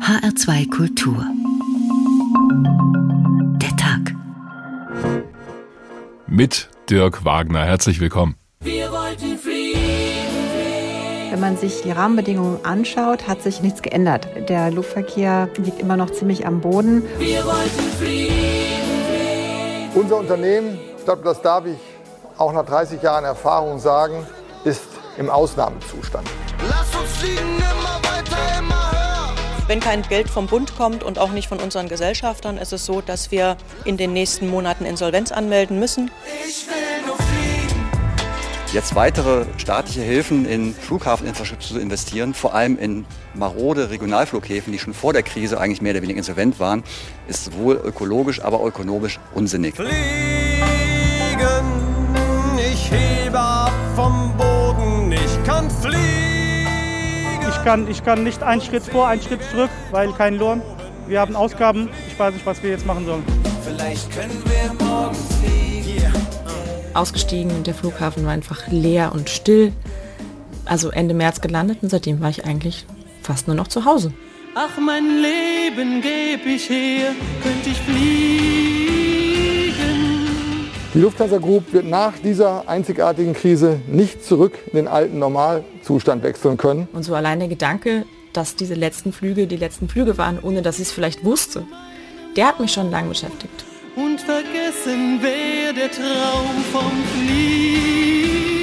HR2 Kultur. Der Tag. Mit Dirk Wagner. Herzlich willkommen. Wir wollten fliegen. Wenn man sich die Rahmenbedingungen anschaut, hat sich nichts geändert. Der Luftverkehr liegt immer noch ziemlich am Boden. Wir wollten fliegen. Unser Unternehmen, ich glaube, das darf ich auch nach 30 Jahren Erfahrung sagen, ist im Ausnahmezustand. Lass uns fliegen, immer. Wenn kein Geld vom Bund kommt und auch nicht von unseren Gesellschaftern, ist es so, dass wir in den nächsten Monaten Insolvenz anmelden müssen. Ich will nur fliegen. Jetzt weitere staatliche Hilfen in Flughafeninfrastruktur zu investieren, vor allem in marode Regionalflughäfen, die schon vor der Krise eigentlich mehr oder weniger insolvent waren, ist sowohl ökologisch, aber auch ökonomisch unsinnig. Fliegen, kann, ich kann nicht einen Schritt vor, einen Schritt zurück, weil kein Lohn. Wir haben Ausgaben. Ich weiß nicht, was wir jetzt machen sollen. Vielleicht können wir morgen fliegen. Yeah. ausgestiegen und der Flughafen war einfach leer und still. Also Ende März gelandet und seitdem war ich eigentlich fast nur noch zu Hause. Ach, mein Leben geb ich her, könnte ich fliegen. Die Lufthansa Group wird nach dieser einzigartigen Krise nicht zurück in den alten Normalzustand wechseln können. Und so allein der Gedanke, dass diese letzten Flüge die letzten Flüge waren, ohne dass ich es vielleicht wusste, der hat mich schon lange beschäftigt. Und vergessen wäre der Traum vom Fliegen.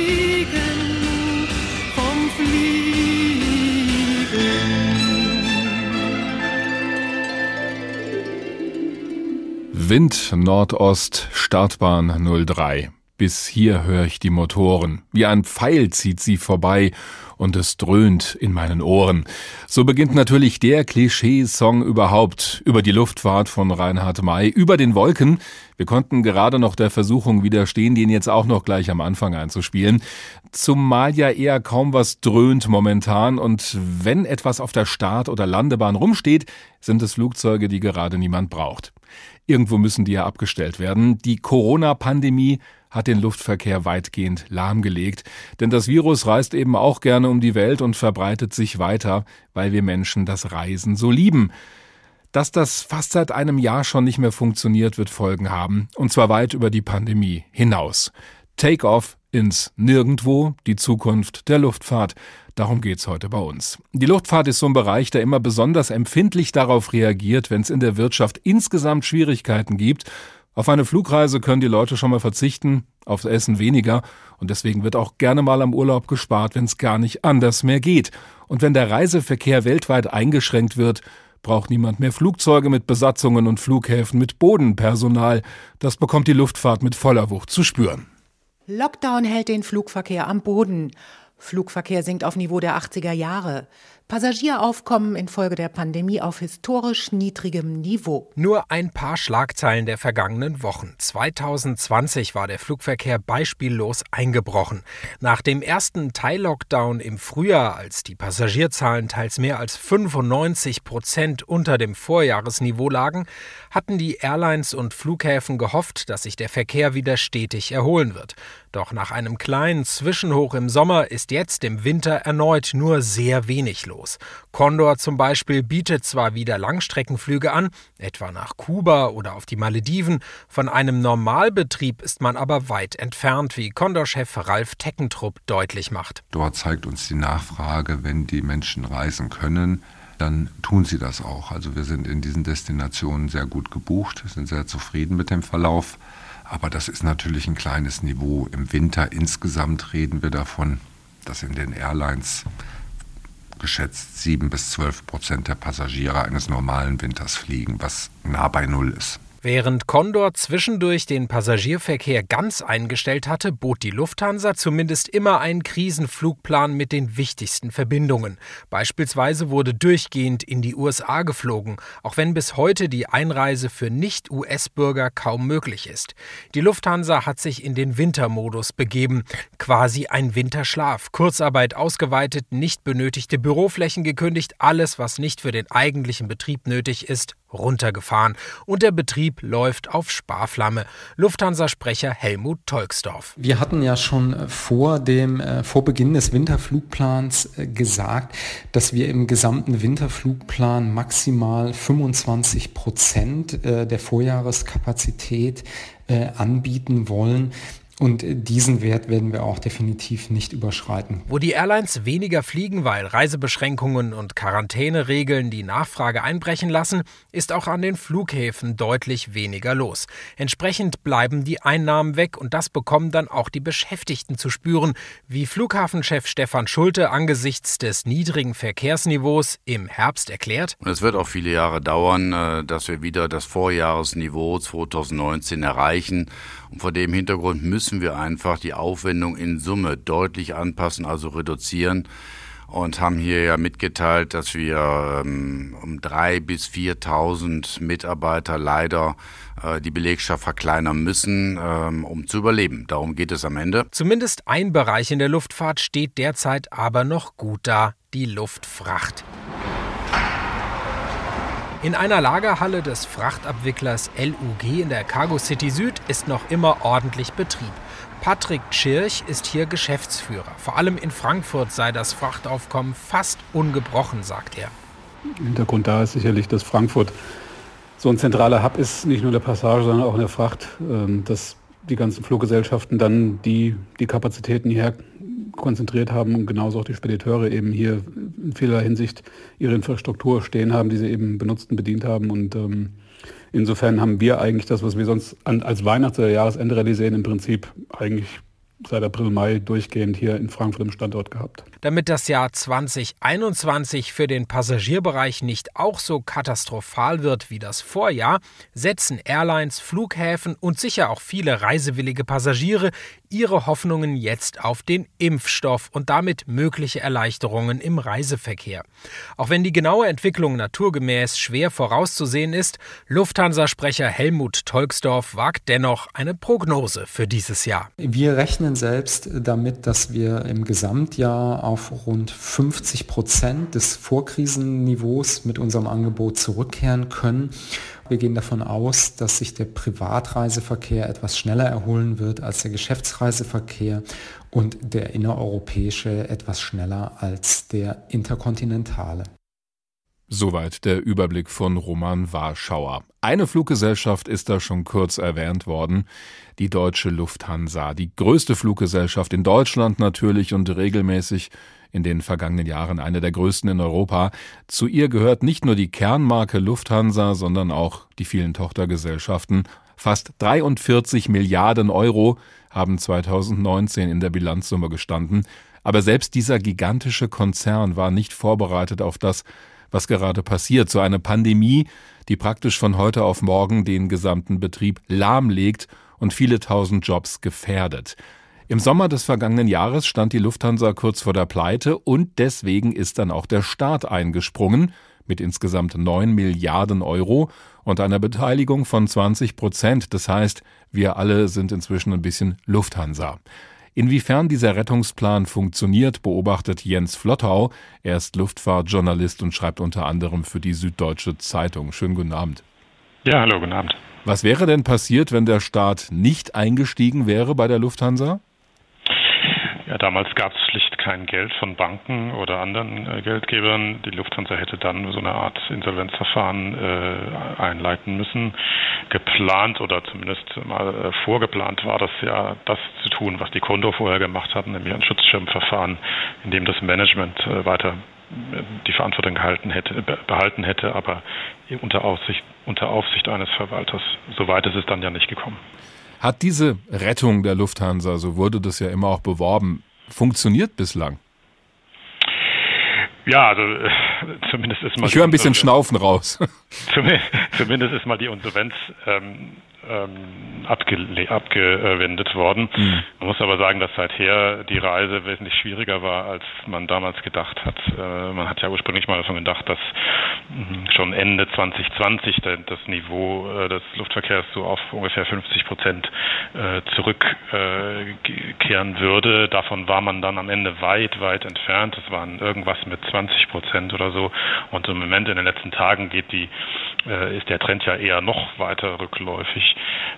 Wind Nordost, Startbahn 03. Bis hier höre ich die Motoren. Wie ein Pfeil zieht sie vorbei und es dröhnt in meinen Ohren. So beginnt natürlich der Klischeesong überhaupt über die Luftfahrt von Reinhard May, über den Wolken. Wir konnten gerade noch der Versuchung widerstehen, den jetzt auch noch gleich am Anfang einzuspielen. Zumal ja eher kaum was dröhnt momentan und wenn etwas auf der Start- oder Landebahn rumsteht, sind es Flugzeuge, die gerade niemand braucht. Irgendwo müssen die ja abgestellt werden. Die Corona-Pandemie hat den Luftverkehr weitgehend lahmgelegt. Denn das Virus reist eben auch gerne um die Welt und verbreitet sich weiter, weil wir Menschen das Reisen so lieben. Dass das fast seit einem Jahr schon nicht mehr funktioniert, wird Folgen haben. Und zwar weit über die Pandemie hinaus. Take-off ins Nirgendwo, die Zukunft der Luftfahrt. Darum geht's heute bei uns. Die Luftfahrt ist so ein Bereich, der immer besonders empfindlich darauf reagiert, wenn es in der Wirtschaft insgesamt Schwierigkeiten gibt. Auf eine Flugreise können die Leute schon mal verzichten, aufs Essen weniger und deswegen wird auch gerne mal am Urlaub gespart, wenn es gar nicht anders mehr geht. Und wenn der Reiseverkehr weltweit eingeschränkt wird, braucht niemand mehr Flugzeuge mit Besatzungen und Flughäfen mit Bodenpersonal. Das bekommt die Luftfahrt mit voller Wucht zu spüren. Lockdown hält den Flugverkehr am Boden. Flugverkehr sinkt auf Niveau der 80er Jahre. Passagieraufkommen infolge der Pandemie auf historisch niedrigem Niveau. Nur ein paar Schlagzeilen der vergangenen Wochen. 2020 war der Flugverkehr beispiellos eingebrochen. Nach dem ersten Teil-Lockdown im Frühjahr, als die Passagierzahlen teils mehr als 95 Prozent unter dem Vorjahresniveau lagen, hatten die Airlines und Flughäfen gehofft, dass sich der Verkehr wieder stetig erholen wird. Doch nach einem kleinen Zwischenhoch im Sommer ist jetzt im Winter erneut nur sehr wenig los. Condor zum Beispiel bietet zwar wieder Langstreckenflüge an, etwa nach Kuba oder auf die Malediven, von einem Normalbetrieb ist man aber weit entfernt, wie Condor-Chef Ralf Teckentrupp deutlich macht. Dort zeigt uns die Nachfrage, wenn die Menschen reisen können, dann tun sie das auch. Also wir sind in diesen Destinationen sehr gut gebucht, sind sehr zufrieden mit dem Verlauf. Aber das ist natürlich ein kleines Niveau. Im Winter insgesamt reden wir davon, dass in den Airlines geschätzt sieben bis zwölf Prozent der Passagiere eines normalen Winters fliegen, was nah bei Null ist. Während Condor zwischendurch den Passagierverkehr ganz eingestellt hatte, bot die Lufthansa zumindest immer einen Krisenflugplan mit den wichtigsten Verbindungen. Beispielsweise wurde durchgehend in die USA geflogen, auch wenn bis heute die Einreise für Nicht-US-Bürger kaum möglich ist. Die Lufthansa hat sich in den Wintermodus begeben, quasi ein Winterschlaf, Kurzarbeit ausgeweitet, nicht benötigte Büroflächen gekündigt, alles, was nicht für den eigentlichen Betrieb nötig ist, runtergefahren und der Betrieb läuft auf Sparflamme. Lufthansa-Sprecher Helmut Tolksdorf. Wir hatten ja schon vor dem äh, vor Beginn des Winterflugplans äh, gesagt, dass wir im gesamten Winterflugplan maximal 25 Prozent äh, der Vorjahreskapazität äh, anbieten wollen. Und diesen Wert werden wir auch definitiv nicht überschreiten. Wo die Airlines weniger fliegen, weil Reisebeschränkungen und Quarantäneregeln die Nachfrage einbrechen lassen, ist auch an den Flughäfen deutlich weniger los. Entsprechend bleiben die Einnahmen weg und das bekommen dann auch die Beschäftigten zu spüren, wie Flughafenchef Stefan Schulte angesichts des niedrigen Verkehrsniveaus im Herbst erklärt. Und es wird auch viele Jahre dauern, äh, dass wir wieder das Vorjahresniveau 2019 erreichen. Und vor dem Hintergrund müssen wir einfach die Aufwendung in Summe deutlich anpassen, also reduzieren. Und haben hier ja mitgeteilt, dass wir ähm, um drei bis 4.000 Mitarbeiter leider äh, die Belegschaft verkleinern müssen, ähm, um zu überleben. Darum geht es am Ende. Zumindest ein Bereich in der Luftfahrt steht derzeit aber noch gut da, die Luftfracht. In einer Lagerhalle des Frachtabwicklers LUG in der Cargo City Süd ist noch immer ordentlich Betrieb. Patrick Tschirch ist hier Geschäftsführer. Vor allem in Frankfurt sei das Frachtaufkommen fast ungebrochen, sagt er. Hintergrund da ist sicherlich, dass Frankfurt so ein zentraler Hub ist, nicht nur in der Passage, sondern auch in der Fracht, ähm, dass die ganzen Fluggesellschaften dann die, die Kapazitäten hierher konzentriert haben und genauso auch die Spediteure eben hier in vieler Hinsicht ihre Infrastruktur stehen haben, die sie eben benutzt und bedient haben. Und ähm, insofern haben wir eigentlich das, was wir sonst an, als Weihnachts- oder Jahresende sehen, im Prinzip eigentlich seit April, Mai durchgehend hier in Frankfurt im Standort gehabt. Damit das Jahr 2021 für den Passagierbereich nicht auch so katastrophal wird wie das Vorjahr, setzen Airlines, Flughäfen und sicher auch viele reisewillige Passagiere ihre Hoffnungen jetzt auf den Impfstoff und damit mögliche Erleichterungen im Reiseverkehr. Auch wenn die genaue Entwicklung naturgemäß schwer vorauszusehen ist, Lufthansa-Sprecher Helmut Tolksdorf wagt dennoch eine Prognose für dieses Jahr. Wir rechnen selbst damit, dass wir im Gesamtjahr auf rund 50 Prozent des Vorkrisenniveaus mit unserem Angebot zurückkehren können. Wir gehen davon aus, dass sich der Privatreiseverkehr etwas schneller erholen wird als der Geschäftsreiseverkehr und der innereuropäische etwas schneller als der interkontinentale. Soweit der Überblick von Roman Warschauer. Eine Fluggesellschaft ist da schon kurz erwähnt worden, die deutsche Lufthansa, die größte Fluggesellschaft in Deutschland natürlich und regelmäßig in den vergangenen Jahren eine der größten in Europa. Zu ihr gehört nicht nur die Kernmarke Lufthansa, sondern auch die vielen Tochtergesellschaften. Fast 43 Milliarden Euro haben 2019 in der Bilanzsumme gestanden. Aber selbst dieser gigantische Konzern war nicht vorbereitet auf das, was gerade passiert. So eine Pandemie, die praktisch von heute auf morgen den gesamten Betrieb lahmlegt und viele tausend Jobs gefährdet. Im Sommer des vergangenen Jahres stand die Lufthansa kurz vor der Pleite und deswegen ist dann auch der Staat eingesprungen mit insgesamt 9 Milliarden Euro und einer Beteiligung von 20 Prozent. Das heißt, wir alle sind inzwischen ein bisschen Lufthansa. Inwiefern dieser Rettungsplan funktioniert, beobachtet Jens Flottau. Er ist Luftfahrtjournalist und schreibt unter anderem für die Süddeutsche Zeitung. Schönen guten Abend. Ja, hallo, guten Abend. Was wäre denn passiert, wenn der Staat nicht eingestiegen wäre bei der Lufthansa? Ja, damals gab es schlicht kein Geld von Banken oder anderen äh, Geldgebern. Die Lufthansa hätte dann so eine Art Insolvenzverfahren äh, einleiten müssen. Geplant oder zumindest mal äh, vorgeplant war das ja, das zu tun, was die Konto vorher gemacht hatten, nämlich ein Schutzschirmverfahren, in dem das Management äh, weiter äh, die Verantwortung gehalten hätte, behalten hätte, aber unter Aufsicht, unter Aufsicht eines Verwalters. Soweit ist es dann ja nicht gekommen. Hat diese Rettung der Lufthansa, so wurde das ja immer auch beworben, funktioniert bislang? Ja, also äh, zumindest ist mal. Ich höre ein bisschen Schnaufen raus. Zumindest ist mal die Insolvenz ähm, ähm, abgewendet worden. Mhm. Man muss aber sagen, dass seither die Reise wesentlich schwieriger war, als man damals gedacht hat. Äh, man hat ja ursprünglich mal davon gedacht, dass mh, schon Ende 2020 das Niveau äh, des Luftverkehrs so auf ungefähr 50 Prozent äh, zurückkehren würde. Davon war man dann am Ende weit, weit entfernt. Es waren irgendwas mit 20 Prozent oder so. Und im Moment in den letzten Tagen geht die äh, ist der Trend ja eher noch weiter rückläufig,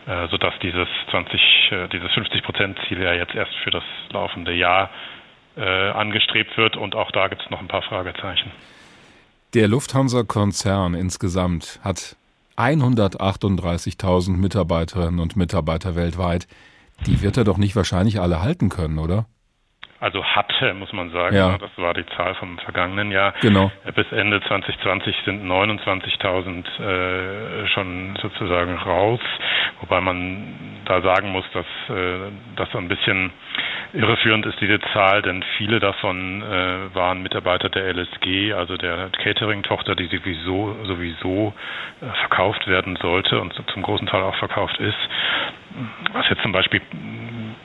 äh, sodass dieses 20, äh, dieses 50 Prozent Ziel ja jetzt erst für das laufende Jahr äh, angestrebt wird und auch da gibt es noch ein paar Fragezeichen. Der Lufthansa-Konzern insgesamt hat 138.000 Mitarbeiterinnen und Mitarbeiter weltweit. Die wird er doch nicht wahrscheinlich alle halten können, oder? Also hatte, muss man sagen. Ja. Das war die Zahl vom vergangenen Jahr. Genau. Bis Ende 2020 sind 29.000 äh, schon sozusagen raus, wobei man da sagen muss, dass äh, das so ein bisschen irreführend ist, diese Zahl, denn viele davon äh, waren Mitarbeiter der LSG, also der Catering-Tochter, die sowieso, sowieso äh, verkauft werden sollte und zum großen Teil auch verkauft ist. Was jetzt zum Beispiel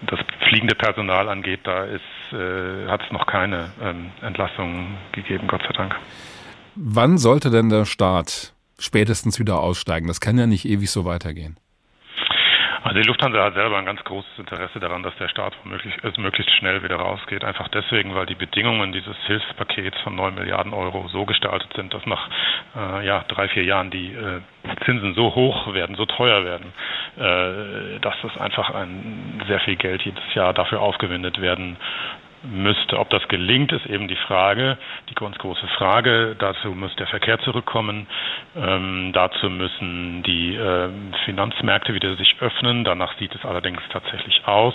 das fliegende Personal angeht, da äh, hat es noch keine ähm, Entlassungen gegeben, Gott sei Dank. Wann sollte denn der Staat spätestens wieder aussteigen? Das kann ja nicht ewig so weitergehen. Also die Lufthansa hat selber ein ganz großes Interesse daran, dass der Staat möglichst, möglichst schnell wieder rausgeht. Einfach deswegen, weil die Bedingungen dieses Hilfspakets von 9 Milliarden Euro so gestaltet sind, dass nach äh, ja, drei, vier Jahren die äh, Zinsen so hoch werden, so teuer werden, äh, dass es einfach ein sehr viel Geld jedes Jahr dafür aufgewendet werden müsste. Ob das gelingt, ist eben die Frage, die ganz große Frage. Dazu muss der Verkehr zurückkommen. Ähm, dazu müssen die äh, Finanzmärkte wieder sich öffnen. Danach sieht es allerdings tatsächlich aus.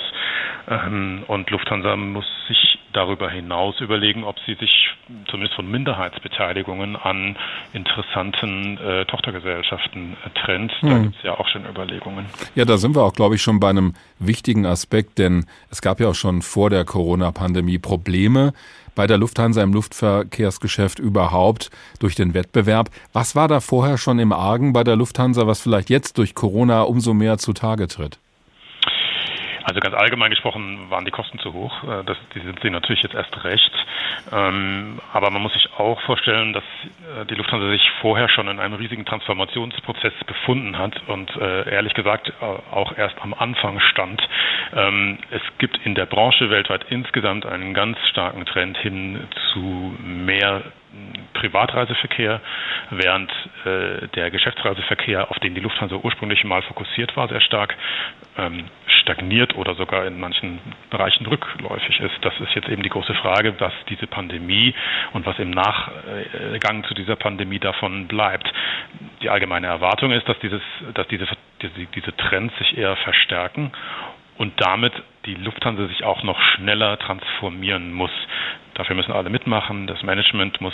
Ähm, und Lufthansa muss sich darüber hinaus überlegen, ob sie sich zumindest von Minderheitsbeteiligungen an interessanten äh, Tochtergesellschaften äh, trennt. Da hm. gibt es ja auch schon Überlegungen. Ja, da sind wir auch, glaube ich, schon bei einem wichtigen Aspekt, denn es gab ja auch schon vor der Corona-Pandemie Probleme bei der Lufthansa im Luftverkehrsgeschäft überhaupt durch den Wettbewerb. Was war da vorher schon im Argen bei der Lufthansa, was vielleicht jetzt durch Corona umso mehr zutage tritt? Also ganz allgemein gesprochen waren die Kosten zu hoch. Äh, das, die sind sie natürlich jetzt erst recht. Ähm, aber man muss sich auch vorstellen, dass äh, die Lufthansa sich vorher schon in einem riesigen Transformationsprozess befunden hat und äh, ehrlich gesagt auch erst am Anfang stand. Ähm, es gibt in der Branche weltweit insgesamt einen ganz starken Trend hin zu mehr Privatreiseverkehr, während äh, der Geschäftsreiseverkehr, auf den die Lufthansa ursprünglich mal fokussiert war, sehr stark ähm, stagniert oder sogar in manchen Bereichen rückläufig ist. Das ist jetzt eben die große Frage, was diese Pandemie und was im Nachgang zu dieser Pandemie davon bleibt. Die allgemeine Erwartung ist, dass, dieses, dass diese, diese, diese Trends sich eher verstärken und damit die Lufthansa sich auch noch schneller transformieren muss. Dafür müssen alle mitmachen. Das Management muss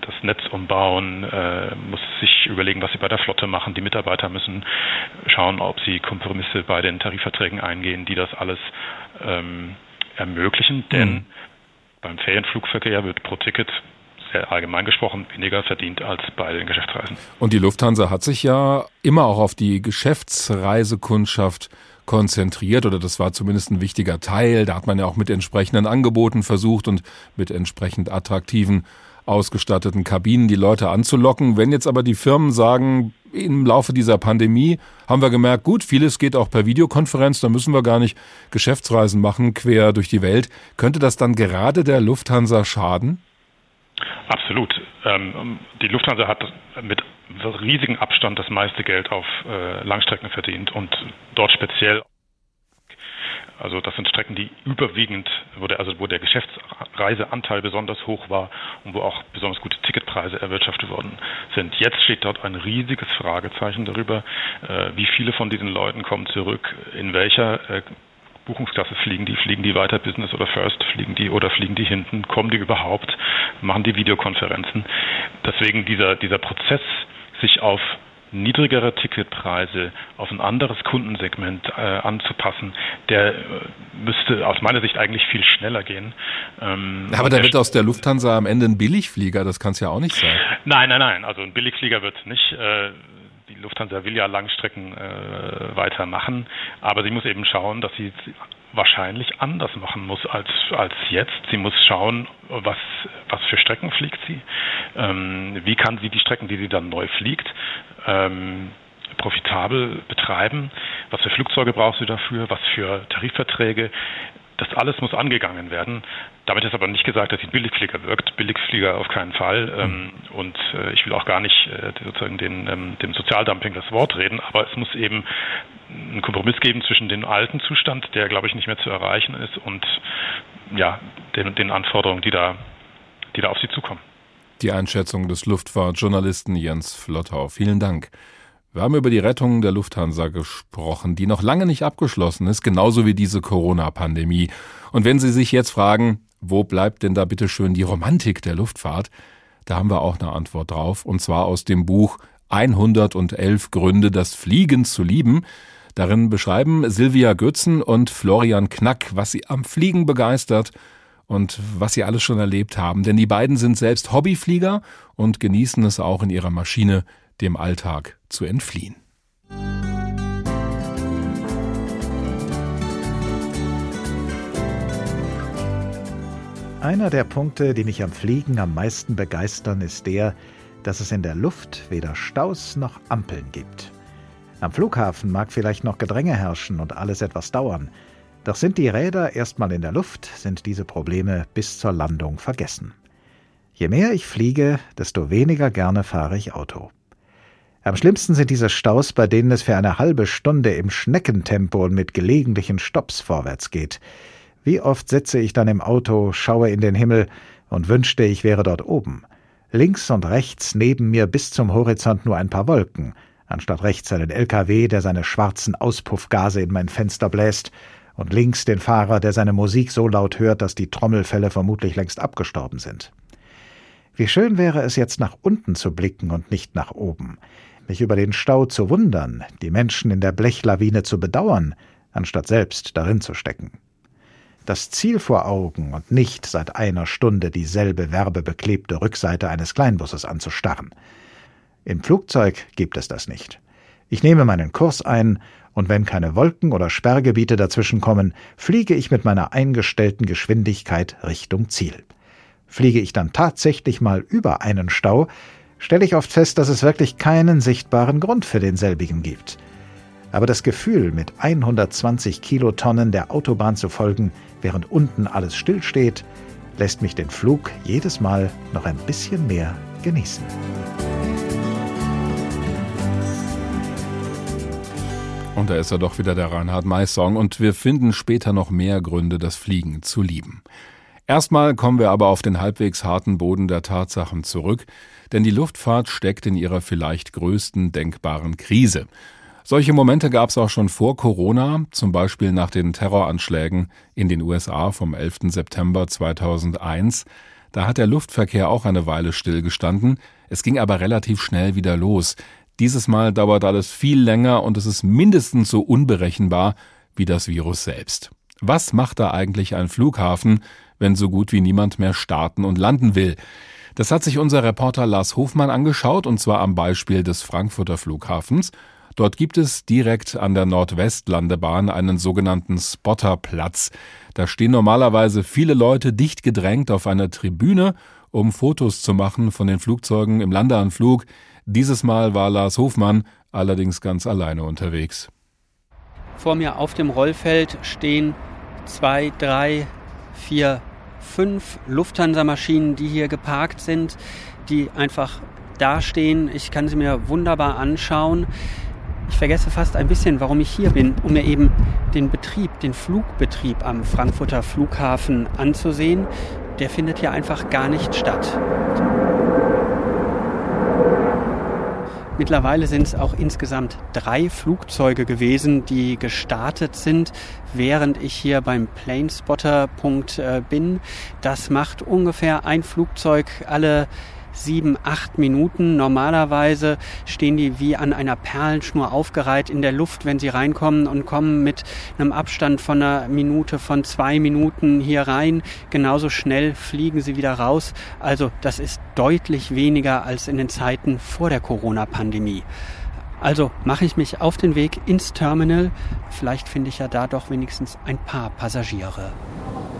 das Netz umbauen, äh, muss sich überlegen, was sie bei der Flotte machen. Die Mitarbeiter müssen schauen, ob sie Kompromisse bei den Tarifverträgen eingehen, die das alles ähm, ermöglichen. Denn mhm. beim Ferienflugverkehr wird pro Ticket sehr allgemein gesprochen weniger verdient als bei den Geschäftsreisen. Und die Lufthansa hat sich ja immer auch auf die Geschäftsreisekundschaft konzentriert oder das war zumindest ein wichtiger Teil. Da hat man ja auch mit entsprechenden Angeboten versucht und mit entsprechend attraktiven ausgestatteten Kabinen die Leute anzulocken. Wenn jetzt aber die Firmen sagen, im Laufe dieser Pandemie haben wir gemerkt, gut, vieles geht auch per Videokonferenz, da müssen wir gar nicht Geschäftsreisen machen, quer durch die Welt. Könnte das dann gerade der Lufthansa schaden? Absolut. Ähm, die Lufthansa hat mit riesigen Abstand das meiste Geld auf äh, Langstrecken verdient und dort speziell also das sind Strecken, die überwiegend, wo der, also wo der Geschäftsreiseanteil besonders hoch war und wo auch besonders gute Ticketpreise erwirtschaftet worden sind. Jetzt steht dort ein riesiges Fragezeichen darüber, äh, wie viele von diesen Leuten kommen zurück, in welcher äh, Buchungsklasse fliegen die, fliegen die weiter Business oder First, fliegen die oder fliegen die hinten, kommen die überhaupt, machen die Videokonferenzen. Deswegen dieser, dieser Prozess, sich auf niedrigere Ticketpreise auf ein anderes Kundensegment äh, anzupassen, der äh, müsste aus meiner Sicht eigentlich viel schneller gehen. Ähm, Aber da wird aus der Lufthansa am Ende ein Billigflieger, das kann es ja auch nicht sein. Nein, nein, nein, also ein Billigflieger wird nicht. Äh, die Lufthansa will ja Langstrecken äh, weitermachen, aber sie muss eben schauen, dass sie wahrscheinlich anders machen muss als, als jetzt. Sie muss schauen, was, was für Strecken fliegt sie, ähm, wie kann sie die Strecken, die sie dann neu fliegt, ähm, profitabel betreiben, was für Flugzeuge braucht sie dafür, was für Tarifverträge. Das alles muss angegangen werden. Damit ist aber nicht gesagt, dass die Billigflieger wirkt. Billigflieger auf keinen Fall. Ähm, und äh, ich will auch gar nicht äh, sozusagen den, ähm, dem Sozialdumping das Wort reden, aber es muss eben einen Kompromiss geben zwischen dem alten Zustand, der, glaube ich, nicht mehr zu erreichen ist, und ja, den, den Anforderungen, die da, die da auf sie zukommen. Die Einschätzung des Luftfahrtjournalisten Jens Flottau. Vielen Dank. Wir haben über die Rettung der Lufthansa gesprochen, die noch lange nicht abgeschlossen ist, genauso wie diese Corona-Pandemie. Und wenn Sie sich jetzt fragen, wo bleibt denn da bitte schön die Romantik der Luftfahrt? Da haben wir auch eine Antwort drauf, und zwar aus dem Buch 111 Gründe, das Fliegen zu lieben. Darin beschreiben Silvia Götzen und Florian Knack, was sie am Fliegen begeistert und was sie alles schon erlebt haben. Denn die beiden sind selbst Hobbyflieger und genießen es auch in ihrer Maschine dem Alltag zu entfliehen. Einer der Punkte, die mich am Fliegen am meisten begeistern, ist der, dass es in der Luft weder Staus noch Ampeln gibt. Am Flughafen mag vielleicht noch Gedränge herrschen und alles etwas dauern, doch sind die Räder erstmal in der Luft, sind diese Probleme bis zur Landung vergessen. Je mehr ich fliege, desto weniger gerne fahre ich Auto. Am schlimmsten sind diese Staus, bei denen es für eine halbe Stunde im Schneckentempo und mit gelegentlichen Stops vorwärts geht. Wie oft sitze ich dann im Auto, schaue in den Himmel und wünschte, ich wäre dort oben. Links und rechts neben mir bis zum Horizont nur ein paar Wolken, anstatt rechts einen LKW, der seine schwarzen Auspuffgase in mein Fenster bläst, und links den Fahrer, der seine Musik so laut hört, dass die Trommelfälle vermutlich längst abgestorben sind. Wie schön wäre es jetzt nach unten zu blicken und nicht nach oben mich über den Stau zu wundern, die Menschen in der Blechlawine zu bedauern, anstatt selbst darin zu stecken. Das Ziel vor Augen und nicht seit einer Stunde dieselbe werbebeklebte Rückseite eines Kleinbusses anzustarren. Im Flugzeug gibt es das nicht. Ich nehme meinen Kurs ein, und wenn keine Wolken oder Sperrgebiete dazwischenkommen, fliege ich mit meiner eingestellten Geschwindigkeit Richtung Ziel. Fliege ich dann tatsächlich mal über einen Stau, stelle ich oft fest, dass es wirklich keinen sichtbaren Grund für denselbigen gibt. Aber das Gefühl, mit 120 Kilotonnen der Autobahn zu folgen, während unten alles stillsteht, lässt mich den Flug jedes Mal noch ein bisschen mehr genießen. Und da ist er doch wieder der Reinhard May Song und wir finden später noch mehr Gründe, das Fliegen zu lieben. Erstmal kommen wir aber auf den halbwegs harten Boden der Tatsachen zurück, denn die Luftfahrt steckt in ihrer vielleicht größten denkbaren Krise. Solche Momente gab es auch schon vor Corona, zum Beispiel nach den Terroranschlägen in den USA vom 11. September 2001. Da hat der Luftverkehr auch eine Weile stillgestanden. Es ging aber relativ schnell wieder los. Dieses Mal dauert alles viel länger und es ist mindestens so unberechenbar wie das Virus selbst. Was macht da eigentlich ein Flughafen, wenn so gut wie niemand mehr starten und landen will? Das hat sich unser Reporter Lars Hofmann angeschaut, und zwar am Beispiel des Frankfurter Flughafens. Dort gibt es direkt an der Nordwestlandebahn einen sogenannten Spotterplatz. Da stehen normalerweise viele Leute dicht gedrängt auf einer Tribüne, um Fotos zu machen von den Flugzeugen im Landeanflug. Dieses Mal war Lars Hofmann allerdings ganz alleine unterwegs. Vor mir auf dem Rollfeld stehen zwei, drei, vier fünf Lufthansa-Maschinen, die hier geparkt sind, die einfach dastehen. Ich kann sie mir wunderbar anschauen. Ich vergesse fast ein bisschen, warum ich hier bin, um mir eben den Betrieb, den Flugbetrieb am Frankfurter Flughafen anzusehen. Der findet hier einfach gar nicht statt. Mittlerweile sind es auch insgesamt drei Flugzeuge gewesen, die gestartet sind, während ich hier beim Planespotter-Punkt äh, bin. Das macht ungefähr ein Flugzeug alle sieben, acht Minuten. Normalerweise stehen die wie an einer Perlenschnur aufgereiht in der Luft, wenn sie reinkommen und kommen mit einem Abstand von einer Minute, von zwei Minuten hier rein. Genauso schnell fliegen sie wieder raus. Also das ist deutlich weniger als in den Zeiten vor der Corona-Pandemie. Also mache ich mich auf den Weg ins Terminal. Vielleicht finde ich ja da doch wenigstens ein paar Passagiere.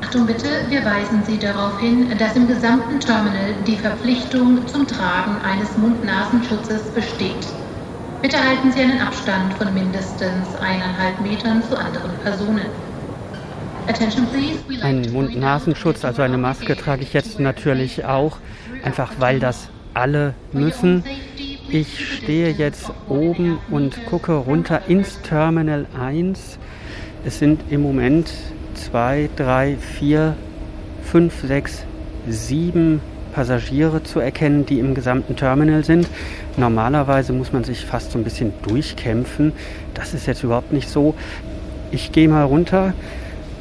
Achtung bitte, wir weisen Sie darauf hin, dass im gesamten Terminal die Verpflichtung zum Tragen eines Mund-Nasenschutzes besteht. Bitte halten Sie einen Abstand von mindestens eineinhalb Metern zu anderen Personen. Einen Mund-Nasenschutz, also eine Maske, trage ich jetzt natürlich auch, einfach weil das alle müssen. Ich stehe jetzt oben und gucke runter ins Terminal 1. Es sind im Moment zwei, drei, vier, fünf, sechs, sieben Passagiere zu erkennen, die im gesamten Terminal sind. Normalerweise muss man sich fast so ein bisschen durchkämpfen. Das ist jetzt überhaupt nicht so. Ich gehe mal runter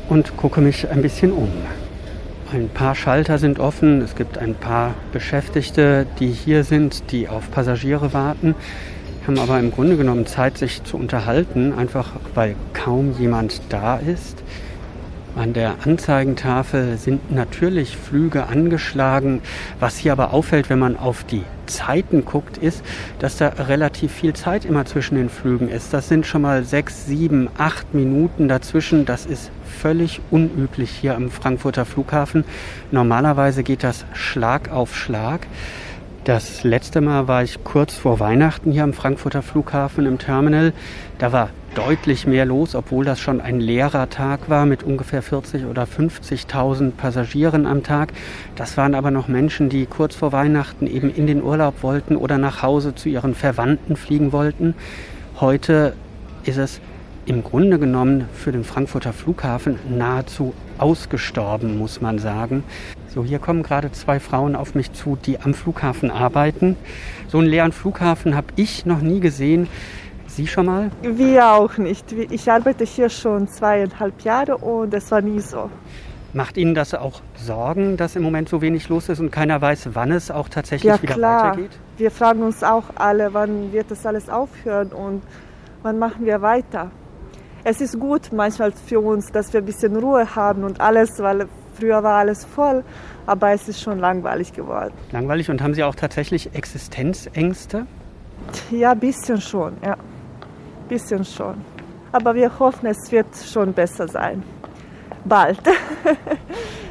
und gucke mich ein bisschen um. Ein paar Schalter sind offen. Es gibt ein paar Beschäftigte, die hier sind, die auf Passagiere warten, haben aber im Grunde genommen Zeit, sich zu unterhalten, einfach weil kaum jemand da ist. An der Anzeigentafel sind natürlich Flüge angeschlagen. Was hier aber auffällt, wenn man auf die Zeiten guckt, ist, dass da relativ viel Zeit immer zwischen den Flügen ist. Das sind schon mal sechs, sieben, acht Minuten dazwischen. Das ist völlig unüblich hier am Frankfurter Flughafen. Normalerweise geht das Schlag auf Schlag. Das letzte Mal war ich kurz vor Weihnachten hier am Frankfurter Flughafen im Terminal. Da war deutlich mehr los, obwohl das schon ein leerer Tag war mit ungefähr 40 oder 50.000 Passagieren am Tag. Das waren aber noch Menschen, die kurz vor Weihnachten eben in den Urlaub wollten oder nach Hause zu ihren Verwandten fliegen wollten. Heute ist es im Grunde genommen für den Frankfurter Flughafen nahezu ausgestorben, muss man sagen. So, hier kommen gerade zwei Frauen auf mich zu, die am Flughafen arbeiten. So einen leeren Flughafen habe ich noch nie gesehen. Sie schon mal? Wir auch nicht. Ich arbeite hier schon zweieinhalb Jahre und es war nie so. Macht Ihnen das auch Sorgen, dass im Moment so wenig los ist und keiner weiß, wann es auch tatsächlich ja, wieder klar. weitergeht? Wir fragen uns auch alle, wann wird das alles aufhören und wann machen wir weiter. Es ist gut manchmal für uns, dass wir ein bisschen Ruhe haben und alles, weil früher war alles voll, aber es ist schon langweilig geworden. Langweilig und haben Sie auch tatsächlich Existenzängste? Ja, ein bisschen schon, ja bisschen schon. Aber wir hoffen, es wird schon besser sein. Bald.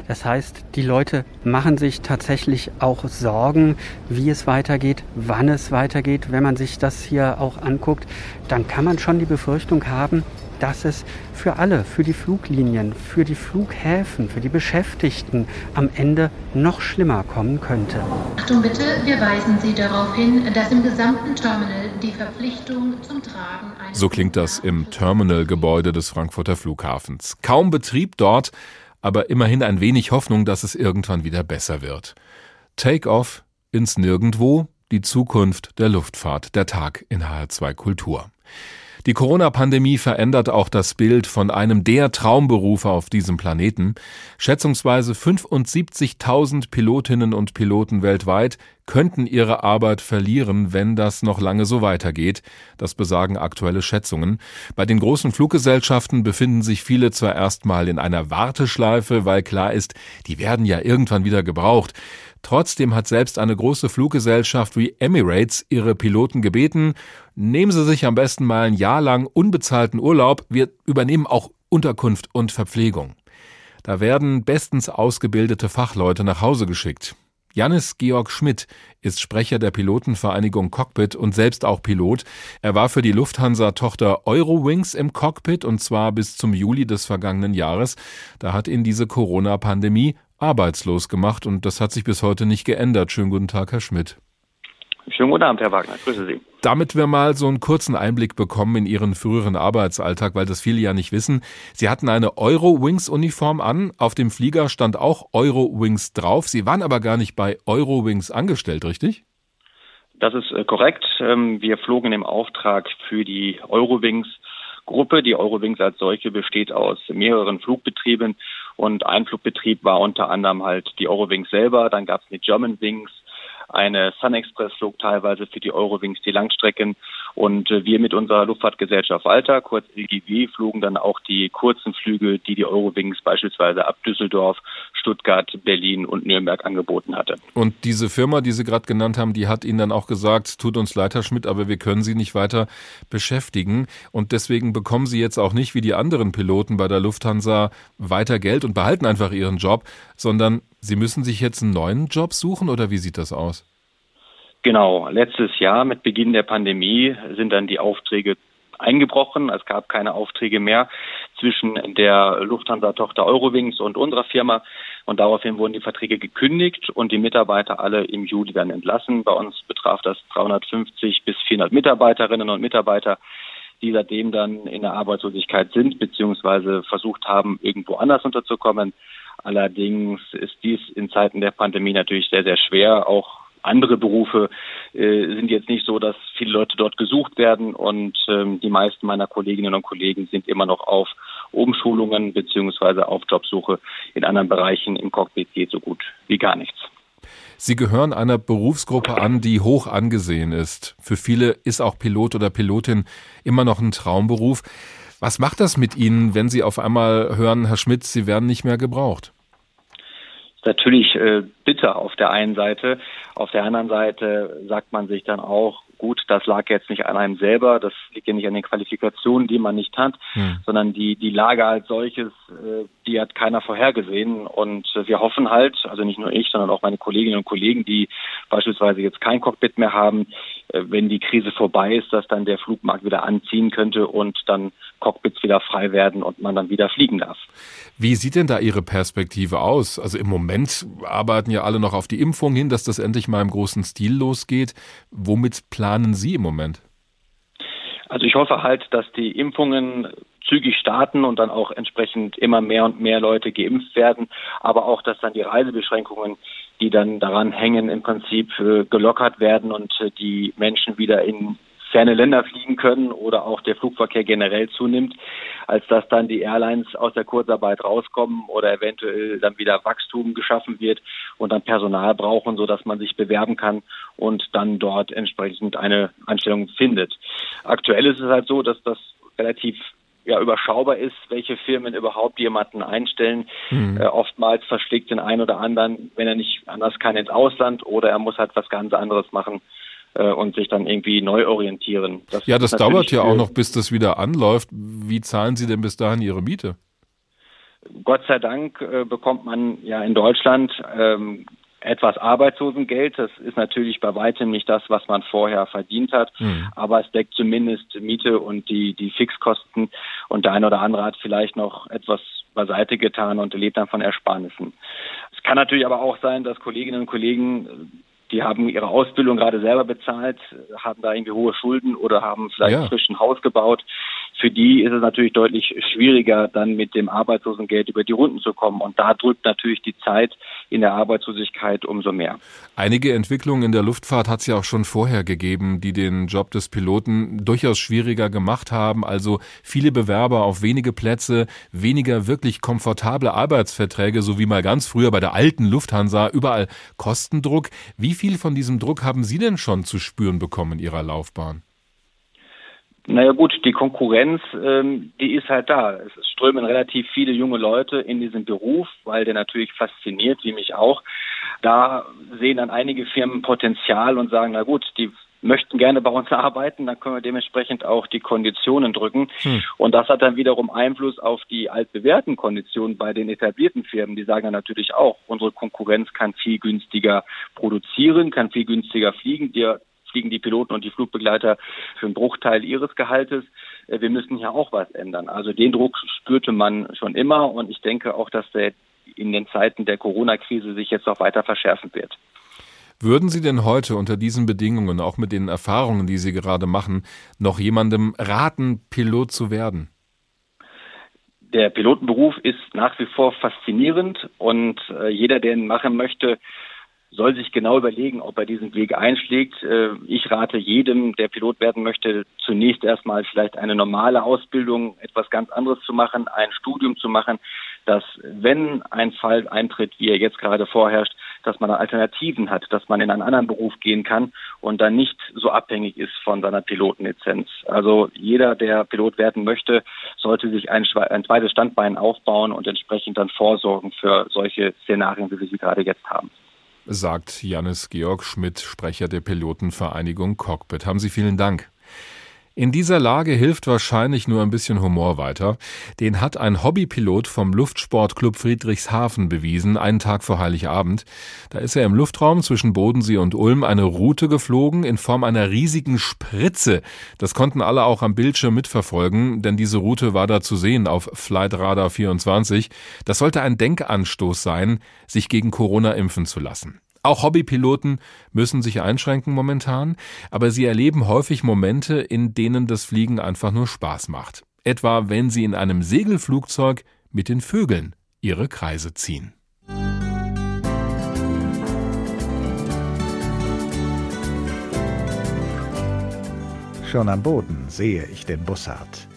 Das heißt, die Leute machen sich tatsächlich auch Sorgen, wie es weitergeht, wann es weitergeht. Wenn man sich das hier auch anguckt, dann kann man schon die Befürchtung haben, dass es für alle, für die Fluglinien, für die Flughäfen, für die Beschäftigten am Ende noch schlimmer kommen könnte. Achtung bitte, wir weisen Sie darauf hin, dass im gesamten Terminal die Verpflichtung zum Tragen eines So klingt das im Terminalgebäude des Frankfurter Flughafens. Kaum Betrieb dort, aber immerhin ein wenig Hoffnung, dass es irgendwann wieder besser wird. Take-off ins Nirgendwo, die Zukunft der Luftfahrt, der Tag in HR2 Kultur. Die Corona-Pandemie verändert auch das Bild von einem der Traumberufe auf diesem Planeten. Schätzungsweise 75.000 Pilotinnen und Piloten weltweit könnten ihre Arbeit verlieren, wenn das noch lange so weitergeht. Das besagen aktuelle Schätzungen. Bei den großen Fluggesellschaften befinden sich viele zwar erstmal in einer Warteschleife, weil klar ist, die werden ja irgendwann wieder gebraucht. Trotzdem hat selbst eine große Fluggesellschaft wie Emirates ihre Piloten gebeten, nehmen Sie sich am besten mal ein Jahr lang unbezahlten Urlaub, wir übernehmen auch Unterkunft und Verpflegung. Da werden bestens ausgebildete Fachleute nach Hause geschickt. Janis Georg Schmidt ist Sprecher der Pilotenvereinigung Cockpit und selbst auch Pilot. Er war für die Lufthansa-Tochter Eurowings im Cockpit und zwar bis zum Juli des vergangenen Jahres. Da hat ihn diese Corona-Pandemie arbeitslos gemacht und das hat sich bis heute nicht geändert. Schönen guten Tag, Herr Schmidt. Schönen guten Abend, Herr Wagner. Grüße Sie. Damit wir mal so einen kurzen Einblick bekommen in Ihren früheren Arbeitsalltag, weil das viele ja nicht wissen. Sie hatten eine Eurowings-Uniform an. Auf dem Flieger stand auch Eurowings drauf. Sie waren aber gar nicht bei Eurowings angestellt, richtig? Das ist äh, korrekt. Ähm, wir flogen im Auftrag für die Eurowings Gruppe. Die Eurowings als solche besteht aus mehreren Flugbetrieben und ein Flugbetrieb war unter anderem halt die Eurowings selber. Dann gab es die German Wings, eine Sun Express flog teilweise für die Eurowings die Langstrecken. Und äh, wir mit unserer Luftfahrtgesellschaft Alta, kurz LGW, flogen dann auch die kurzen Flüge, die die Eurowings beispielsweise ab Düsseldorf, Stuttgart, Berlin und Nürnberg angeboten hatte. Und diese Firma, die Sie gerade genannt haben, die hat Ihnen dann auch gesagt, tut uns leid, Herr Schmidt, aber wir können Sie nicht weiter beschäftigen und deswegen bekommen Sie jetzt auch nicht wie die anderen Piloten bei der Lufthansa weiter Geld und behalten einfach Ihren Job, sondern Sie müssen sich jetzt einen neuen Job suchen oder wie sieht das aus? Genau, letztes Jahr mit Beginn der Pandemie sind dann die Aufträge eingebrochen. Es gab keine Aufträge mehr zwischen der Lufthansa-Tochter Eurowings und unserer Firma. Und daraufhin wurden die Verträge gekündigt und die Mitarbeiter alle im Juli dann entlassen. Bei uns betraf das 350 bis 400 Mitarbeiterinnen und Mitarbeiter, die seitdem dann in der Arbeitslosigkeit sind, beziehungsweise versucht haben, irgendwo anders unterzukommen. Allerdings ist dies in Zeiten der Pandemie natürlich sehr, sehr schwer, auch andere Berufe äh, sind jetzt nicht so, dass viele Leute dort gesucht werden und ähm, die meisten meiner Kolleginnen und Kollegen sind immer noch auf Umschulungen beziehungsweise auf Jobsuche in anderen Bereichen. Im Cockpit geht so gut wie gar nichts. Sie gehören einer Berufsgruppe an, die hoch angesehen ist. Für viele ist auch Pilot oder Pilotin immer noch ein Traumberuf. Was macht das mit Ihnen, wenn Sie auf einmal hören, Herr Schmidt, Sie werden nicht mehr gebraucht? Natürlich äh, bitter auf der einen Seite. Auf der anderen Seite sagt man sich dann auch, gut, das lag jetzt nicht an einem selber, das liegt ja nicht an den Qualifikationen, die man nicht hat, hm. sondern die, die Lage als solches, äh, die hat keiner vorhergesehen. Und äh, wir hoffen halt, also nicht nur ich, sondern auch meine Kolleginnen und Kollegen, die beispielsweise jetzt kein Cockpit mehr haben, äh, wenn die Krise vorbei ist, dass dann der Flugmarkt wieder anziehen könnte und dann Cockpits wieder frei werden und man dann wieder fliegen darf. Wie sieht denn da Ihre Perspektive aus? Also im Moment arbeiten ja alle noch auf die Impfung hin, dass das endlich mal im großen Stil losgeht. Womit planen Sie im Moment? Also ich hoffe halt, dass die Impfungen zügig starten und dann auch entsprechend immer mehr und mehr Leute geimpft werden, aber auch, dass dann die Reisebeschränkungen, die dann daran hängen, im Prinzip äh, gelockert werden und äh, die Menschen wieder in ferne Länder fliegen können oder auch der Flugverkehr generell zunimmt, als dass dann die Airlines aus der Kurzarbeit rauskommen oder eventuell dann wieder Wachstum geschaffen wird und dann Personal brauchen, so dass man sich bewerben kann und dann dort entsprechend eine Anstellung findet. Aktuell ist es halt so, dass das relativ ja, überschaubar ist, welche Firmen überhaupt jemanden einstellen. Mhm. Äh, oftmals verschlägt den einen oder anderen, wenn er nicht anders kann, ins Ausland oder er muss halt was ganz anderes machen äh, und sich dann irgendwie neu orientieren. Das ja, das dauert ja auch noch, bis das wieder anläuft. Wie zahlen Sie denn bis dahin Ihre Miete? Gott sei Dank äh, bekommt man ja in Deutschland ähm, etwas Arbeitslosengeld. Das ist natürlich bei weitem nicht das, was man vorher verdient hat, mhm. aber es deckt zumindest Miete und die, die Fixkosten und der eine oder andere hat vielleicht noch etwas beiseite getan und lebt dann von Ersparnissen. Es kann natürlich aber auch sein, dass Kolleginnen und Kollegen die haben ihre Ausbildung gerade selber bezahlt, haben da irgendwie hohe Schulden oder haben vielleicht ja. frisch ein Haus gebaut. Für die ist es natürlich deutlich schwieriger, dann mit dem Arbeitslosengeld über die Runden zu kommen. Und da drückt natürlich die Zeit in der Arbeitslosigkeit umso mehr. Einige Entwicklungen in der Luftfahrt hat es ja auch schon vorher gegeben, die den Job des Piloten durchaus schwieriger gemacht haben. Also viele Bewerber auf wenige Plätze, weniger wirklich komfortable Arbeitsverträge, so wie mal ganz früher bei der alten Lufthansa, überall Kostendruck. Wie viel von diesem Druck haben Sie denn schon zu spüren bekommen in Ihrer Laufbahn? Naja gut, die Konkurrenz, ähm, die ist halt da. Es strömen relativ viele junge Leute in diesen Beruf, weil der natürlich fasziniert, wie mich auch. Da sehen dann einige Firmen Potenzial und sagen, na gut, die möchten gerne bei uns arbeiten, dann können wir dementsprechend auch die Konditionen drücken. Hm. Und das hat dann wiederum Einfluss auf die altbewährten Konditionen bei den etablierten Firmen. Die sagen dann natürlich auch, unsere Konkurrenz kann viel günstiger produzieren, kann viel günstiger fliegen. Wir fliegen die Piloten und die Flugbegleiter für einen Bruchteil ihres Gehaltes. Äh, wir müssen hier auch was ändern. Also den Druck spürte man schon immer und ich denke auch, dass der in den Zeiten der Corona-Krise sich jetzt noch weiter verschärfen wird. Würden Sie denn heute unter diesen Bedingungen, auch mit den Erfahrungen, die Sie gerade machen, noch jemandem raten, Pilot zu werden? Der Pilotenberuf ist nach wie vor faszinierend und äh, jeder, der ihn machen möchte, soll sich genau überlegen, ob er diesen Weg einschlägt. Äh, ich rate jedem, der Pilot werden möchte, zunächst erstmal vielleicht eine normale Ausbildung, etwas ganz anderes zu machen, ein Studium zu machen, dass wenn ein Fall eintritt, wie er jetzt gerade vorherrscht, dass man Alternativen hat, dass man in einen anderen Beruf gehen kann und dann nicht so abhängig ist von seiner Pilotenlizenz. Also jeder, der Pilot werden möchte, sollte sich ein, ein zweites Standbein aufbauen und entsprechend dann vorsorgen für solche Szenarien, wie wir sie gerade jetzt haben sagt Janis Georg Schmidt, Sprecher der Pilotenvereinigung Cockpit. Haben Sie vielen Dank. In dieser Lage hilft wahrscheinlich nur ein bisschen Humor weiter. Den hat ein Hobbypilot vom Luftsportclub Friedrichshafen bewiesen, einen Tag vor Heiligabend. Da ist er im Luftraum zwischen Bodensee und Ulm eine Route geflogen in Form einer riesigen Spritze. Das konnten alle auch am Bildschirm mitverfolgen, denn diese Route war da zu sehen auf Flightradar 24. Das sollte ein Denkanstoß sein, sich gegen Corona impfen zu lassen. Auch Hobbypiloten müssen sich einschränken momentan, aber sie erleben häufig Momente, in denen das Fliegen einfach nur Spaß macht. Etwa wenn sie in einem Segelflugzeug mit den Vögeln ihre Kreise ziehen. Schon am Boden sehe ich den Bussard.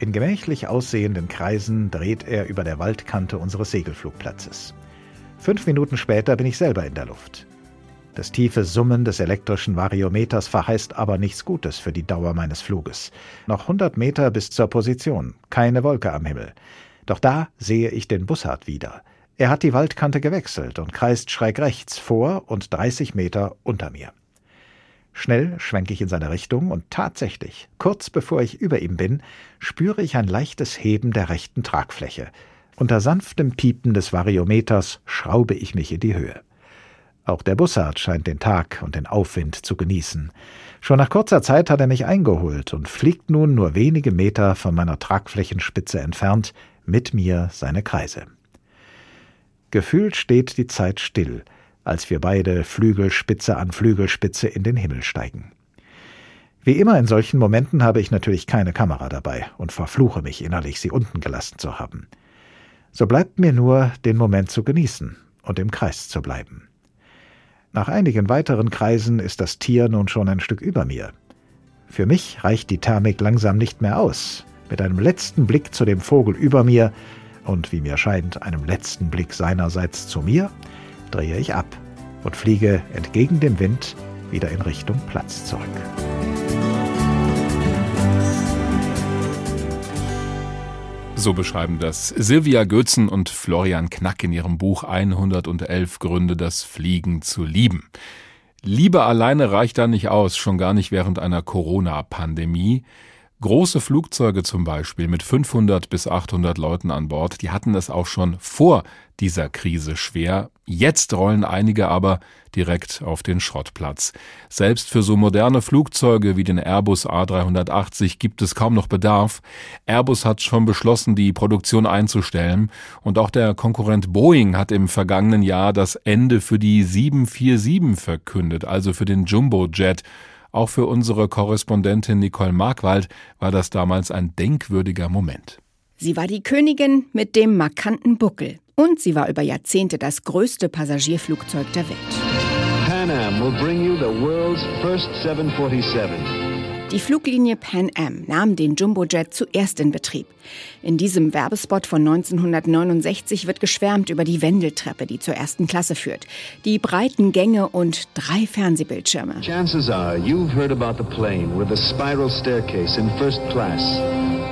In gemächlich aussehenden Kreisen dreht er über der Waldkante unseres Segelflugplatzes. Fünf Minuten später bin ich selber in der Luft. Das tiefe Summen des elektrischen Variometers verheißt aber nichts Gutes für die Dauer meines Fluges. Noch 100 Meter bis zur Position, keine Wolke am Himmel. Doch da sehe ich den Bussard wieder. Er hat die Waldkante gewechselt und kreist schräg rechts vor und 30 Meter unter mir. Schnell schwenke ich in seine Richtung und tatsächlich, kurz bevor ich über ihm bin, spüre ich ein leichtes Heben der rechten Tragfläche. Unter sanftem Piepen des Variometers schraube ich mich in die Höhe. Auch der Bussard scheint den Tag und den Aufwind zu genießen. Schon nach kurzer Zeit hat er mich eingeholt und fliegt nun nur wenige Meter von meiner Tragflächenspitze entfernt mit mir seine Kreise. Gefühlt steht die Zeit still, als wir beide Flügelspitze an Flügelspitze in den Himmel steigen. Wie immer in solchen Momenten habe ich natürlich keine Kamera dabei und verfluche mich innerlich, sie unten gelassen zu haben. So bleibt mir nur, den Moment zu genießen und im Kreis zu bleiben. Nach einigen weiteren Kreisen ist das Tier nun schon ein Stück über mir. Für mich reicht die Thermik langsam nicht mehr aus. Mit einem letzten Blick zu dem Vogel über mir und wie mir scheint, einem letzten Blick seinerseits zu mir, drehe ich ab und fliege entgegen dem Wind wieder in Richtung Platz zurück. So beschreiben das Silvia Götzen und Florian Knack in ihrem Buch 111 Gründe, das Fliegen zu lieben. Liebe alleine reicht da nicht aus, schon gar nicht während einer Corona-Pandemie. Große Flugzeuge zum Beispiel mit 500 bis 800 Leuten an Bord, die hatten es auch schon vor dieser Krise schwer. Jetzt rollen einige aber direkt auf den Schrottplatz. Selbst für so moderne Flugzeuge wie den Airbus A380 gibt es kaum noch Bedarf. Airbus hat schon beschlossen, die Produktion einzustellen. Und auch der Konkurrent Boeing hat im vergangenen Jahr das Ende für die 747 verkündet, also für den Jumbo-Jet. Auch für unsere Korrespondentin Nicole Markwald war das damals ein denkwürdiger Moment. Sie war die Königin mit dem markanten Buckel und sie war über Jahrzehnte das größte Passagierflugzeug der Welt. Pan Am will bring you the world's first 747. Die Fluglinie Pan Am nahm den Jumbojet zuerst in Betrieb. In diesem Werbespot von 1969 wird geschwärmt über die Wendeltreppe, die zur ersten Klasse führt, die breiten Gänge und drei Fernsehbildschirme. Chances are you've heard about the plane with a spiral staircase in first class.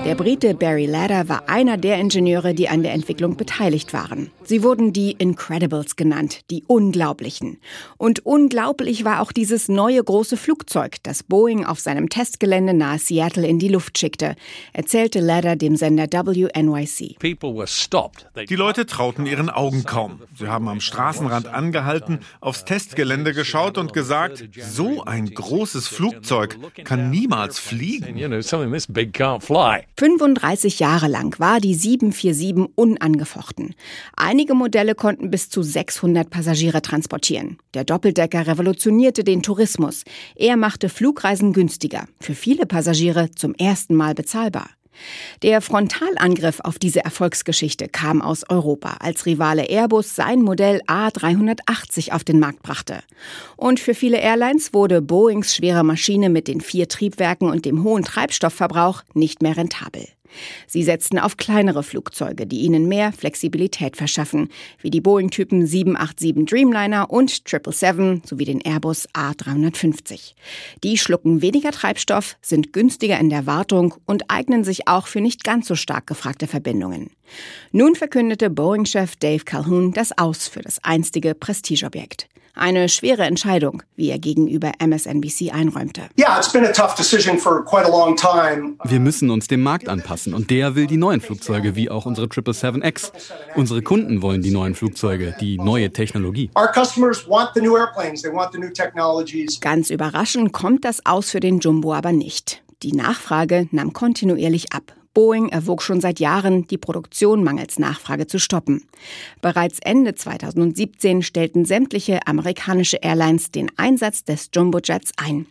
Der Brite Barry Ladder war einer der Ingenieure, die an der Entwicklung beteiligt waren. Sie wurden die Incredibles genannt, die Unglaublichen. Und unglaublich war auch dieses neue große Flugzeug, das Boeing auf seinem Testgelände nahe Seattle in die Luft schickte, erzählte Ladder dem Sender WNYC. Die Leute trauten ihren Augen kaum. Sie haben am Straßenrand angehalten, aufs Testgelände geschaut und gesagt, so ein großes Flugzeug kann niemals fliegen. 35 Jahre lang war die 747 unangefochten. Einige Modelle konnten bis zu 600 Passagiere transportieren. Der Doppeldecker revolutionierte den Tourismus. Er machte Flugreisen günstiger, für viele Passagiere zum ersten Mal bezahlbar. Der Frontalangriff auf diese Erfolgsgeschichte kam aus Europa, als Rivale Airbus sein Modell A380 auf den Markt brachte. Und für viele Airlines wurde Boeings schwere Maschine mit den vier Triebwerken und dem hohen Treibstoffverbrauch nicht mehr rentabel. Sie setzten auf kleinere Flugzeuge, die ihnen mehr Flexibilität verschaffen, wie die Boeing-Typen 787 Dreamliner und 777 sowie den Airbus A350. Die schlucken weniger Treibstoff, sind günstiger in der Wartung und eignen sich auch für nicht ganz so stark gefragte Verbindungen. Nun verkündete Boeing-Chef Dave Calhoun das Aus für das einstige Prestigeobjekt. Eine schwere Entscheidung, wie er gegenüber MSNBC einräumte. Wir müssen uns dem Markt anpassen und der will die neuen Flugzeuge wie auch unsere 777X. Unsere Kunden wollen die neuen Flugzeuge, die neue Technologie. Ganz überraschend kommt das aus für den Jumbo aber nicht. Die Nachfrage nahm kontinuierlich ab. Boeing erwog schon seit Jahren, die Produktion mangels Nachfrage zu stoppen. Bereits Ende 2017 stellten sämtliche amerikanische Airlines den Einsatz des Jumbojets ein.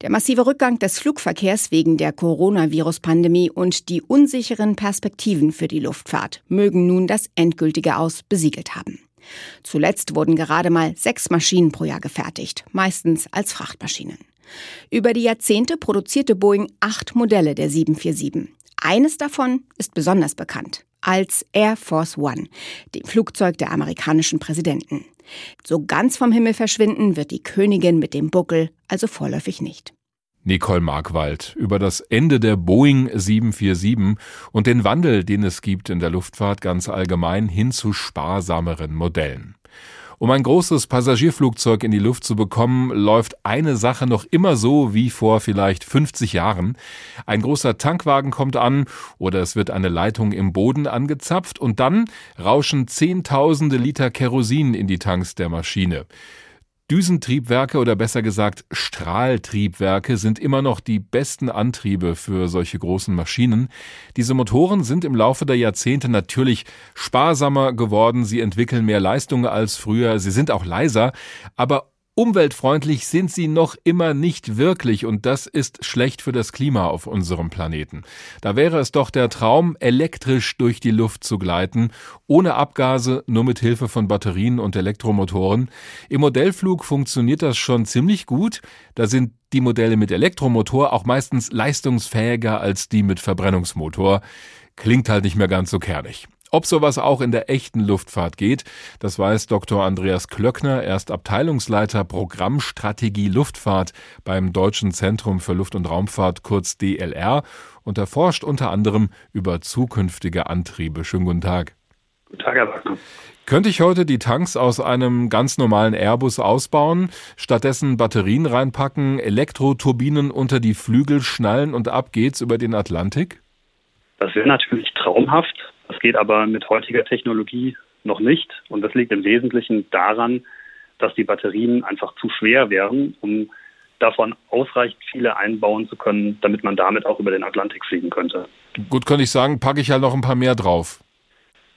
Der massive Rückgang des Flugverkehrs wegen der Coronavirus-Pandemie und die unsicheren Perspektiven für die Luftfahrt mögen nun das endgültige Aus besiegelt haben. Zuletzt wurden gerade mal sechs Maschinen pro Jahr gefertigt, meistens als Frachtmaschinen. Über die Jahrzehnte produzierte Boeing acht Modelle der 747. Eines davon ist besonders bekannt als Air Force One, dem Flugzeug der amerikanischen Präsidenten. So ganz vom Himmel verschwinden wird die Königin mit dem Buckel also vorläufig nicht. Nicole Markwald über das Ende der Boeing 747 und den Wandel, den es gibt in der Luftfahrt ganz allgemein hin zu sparsameren Modellen. Um ein großes Passagierflugzeug in die Luft zu bekommen, läuft eine Sache noch immer so wie vor vielleicht 50 Jahren. Ein großer Tankwagen kommt an oder es wird eine Leitung im Boden angezapft und dann rauschen Zehntausende Liter Kerosin in die Tanks der Maschine. Düsentriebwerke oder besser gesagt Strahltriebwerke sind immer noch die besten Antriebe für solche großen Maschinen. Diese Motoren sind im Laufe der Jahrzehnte natürlich sparsamer geworden, sie entwickeln mehr Leistung als früher, sie sind auch leiser, aber Umweltfreundlich sind sie noch immer nicht wirklich und das ist schlecht für das Klima auf unserem Planeten. Da wäre es doch der Traum, elektrisch durch die Luft zu gleiten, ohne Abgase, nur mit Hilfe von Batterien und Elektromotoren. Im Modellflug funktioniert das schon ziemlich gut. Da sind die Modelle mit Elektromotor auch meistens leistungsfähiger als die mit Verbrennungsmotor. Klingt halt nicht mehr ganz so kernig. Ob sowas auch in der echten Luftfahrt geht, das weiß Dr. Andreas Klöckner. Er ist Abteilungsleiter Programmstrategie Luftfahrt beim Deutschen Zentrum für Luft- und Raumfahrt, kurz DLR, und er forscht unter anderem über zukünftige Antriebe. Schönen guten Tag. Guten Tag, Herr Wagner. Könnte ich heute die Tanks aus einem ganz normalen Airbus ausbauen, stattdessen Batterien reinpacken, Elektroturbinen unter die Flügel schnallen und ab geht's über den Atlantik? Das wäre natürlich traumhaft. Das geht aber mit heutiger Technologie noch nicht. Und das liegt im Wesentlichen daran, dass die Batterien einfach zu schwer wären, um davon ausreichend viele einbauen zu können, damit man damit auch über den Atlantik fliegen könnte. Gut, könnte ich sagen, packe ich halt noch ein paar mehr drauf.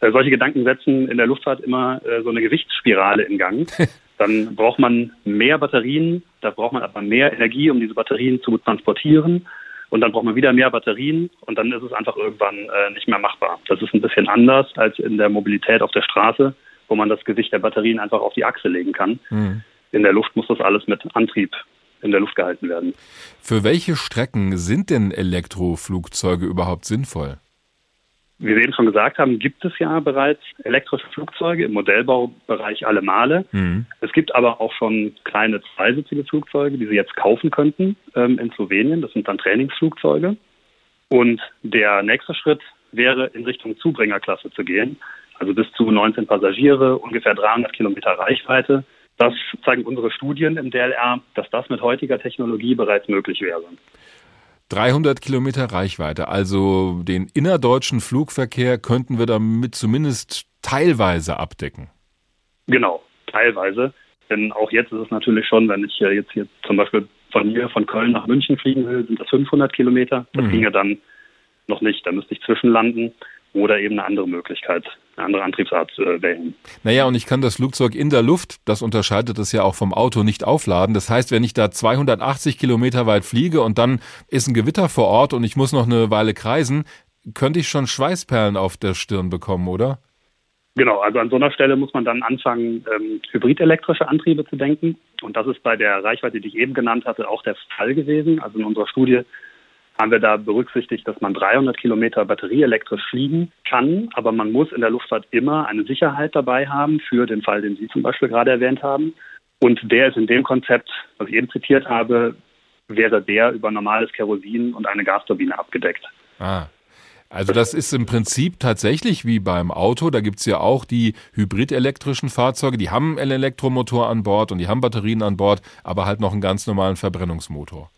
Äh, solche Gedanken setzen in der Luftfahrt immer äh, so eine Gewichtsspirale in Gang. Dann braucht man mehr Batterien, da braucht man aber mehr Energie, um diese Batterien zu transportieren und dann braucht man wieder mehr Batterien und dann ist es einfach irgendwann äh, nicht mehr machbar. Das ist ein bisschen anders als in der Mobilität auf der Straße, wo man das Gewicht der Batterien einfach auf die Achse legen kann. Mhm. In der Luft muss das alles mit Antrieb in der Luft gehalten werden. Für welche Strecken sind denn Elektroflugzeuge überhaupt sinnvoll? Wie wir eben schon gesagt haben, gibt es ja bereits elektrische Flugzeuge im Modellbaubereich alle Male. Mhm. Es gibt aber auch schon kleine zweisitzige Flugzeuge, die Sie jetzt kaufen könnten ähm, in Slowenien. Das sind dann Trainingsflugzeuge. Und der nächste Schritt wäre, in Richtung Zubringerklasse zu gehen. Also bis zu 19 Passagiere, ungefähr 300 Kilometer Reichweite. Das zeigen unsere Studien im DLR, dass das mit heutiger Technologie bereits möglich wäre. 300 Kilometer Reichweite, also den innerdeutschen Flugverkehr könnten wir damit zumindest teilweise abdecken. Genau, teilweise. Denn auch jetzt ist es natürlich schon, wenn ich jetzt hier zum Beispiel von hier, von Köln nach München fliegen will, sind das 500 Kilometer. Das mhm. ginge dann noch nicht. Da müsste ich zwischenlanden oder eben eine andere Möglichkeit, eine andere Antriebsart äh, wählen. Naja, und ich kann das Flugzeug in der Luft, das unterscheidet es ja auch vom Auto, nicht aufladen. Das heißt, wenn ich da 280 Kilometer weit fliege und dann ist ein Gewitter vor Ort und ich muss noch eine Weile kreisen, könnte ich schon Schweißperlen auf der Stirn bekommen, oder? Genau, also an so einer Stelle muss man dann anfangen, ähm, hybridelektrische Antriebe zu denken. Und das ist bei der Reichweite, die ich eben genannt hatte, auch der Fall gewesen. Also in unserer Studie haben wir da berücksichtigt, dass man 300 Kilometer batterieelektrisch fliegen kann, aber man muss in der Luftfahrt immer eine Sicherheit dabei haben für den Fall, den Sie zum Beispiel gerade erwähnt haben. Und der ist in dem Konzept, was ich eben zitiert habe, wäre der über normales Kerosin und eine Gasturbine abgedeckt. Ah. Also das ist im Prinzip tatsächlich wie beim Auto. Da gibt's ja auch die hybridelektrischen Fahrzeuge, die haben einen Elektromotor an Bord und die haben Batterien an Bord, aber halt noch einen ganz normalen Verbrennungsmotor.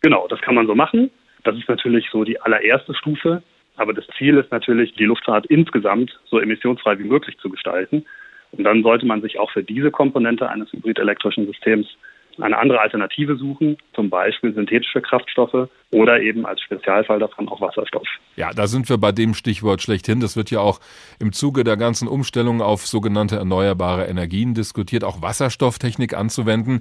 Genau, das kann man so machen. Das ist natürlich so die allererste Stufe. Aber das Ziel ist natürlich, die Luftfahrt insgesamt so emissionsfrei wie möglich zu gestalten. Und dann sollte man sich auch für diese Komponente eines hybridelektrischen Systems eine andere Alternative suchen, zum Beispiel synthetische Kraftstoffe oder eben als Spezialfall davon auch Wasserstoff. Ja, da sind wir bei dem Stichwort schlechthin. Das wird ja auch im Zuge der ganzen Umstellung auf sogenannte erneuerbare Energien diskutiert, auch Wasserstofftechnik anzuwenden.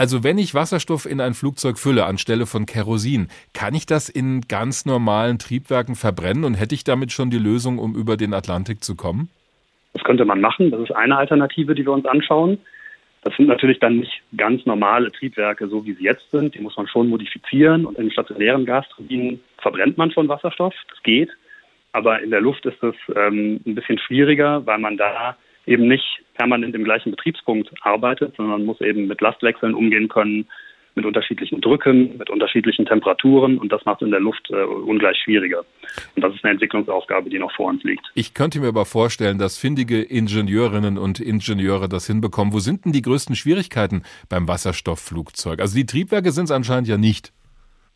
Also wenn ich Wasserstoff in ein Flugzeug fülle anstelle von Kerosin, kann ich das in ganz normalen Triebwerken verbrennen und hätte ich damit schon die Lösung, um über den Atlantik zu kommen? Das könnte man machen. Das ist eine Alternative, die wir uns anschauen. Das sind natürlich dann nicht ganz normale Triebwerke, so wie sie jetzt sind. Die muss man schon modifizieren. Und in stationären Gasturbinen verbrennt man schon Wasserstoff. Das geht. Aber in der Luft ist es ähm, ein bisschen schwieriger, weil man da eben nicht permanent im gleichen Betriebspunkt arbeitet, sondern muss eben mit Lastwechseln umgehen können, mit unterschiedlichen Drücken, mit unterschiedlichen Temperaturen und das macht es in der Luft äh, ungleich schwieriger. Und das ist eine Entwicklungsaufgabe, die noch vor uns liegt. Ich könnte mir aber vorstellen, dass findige Ingenieurinnen und Ingenieure das hinbekommen. Wo sind denn die größten Schwierigkeiten beim Wasserstoffflugzeug? Also die Triebwerke sind es anscheinend ja nicht.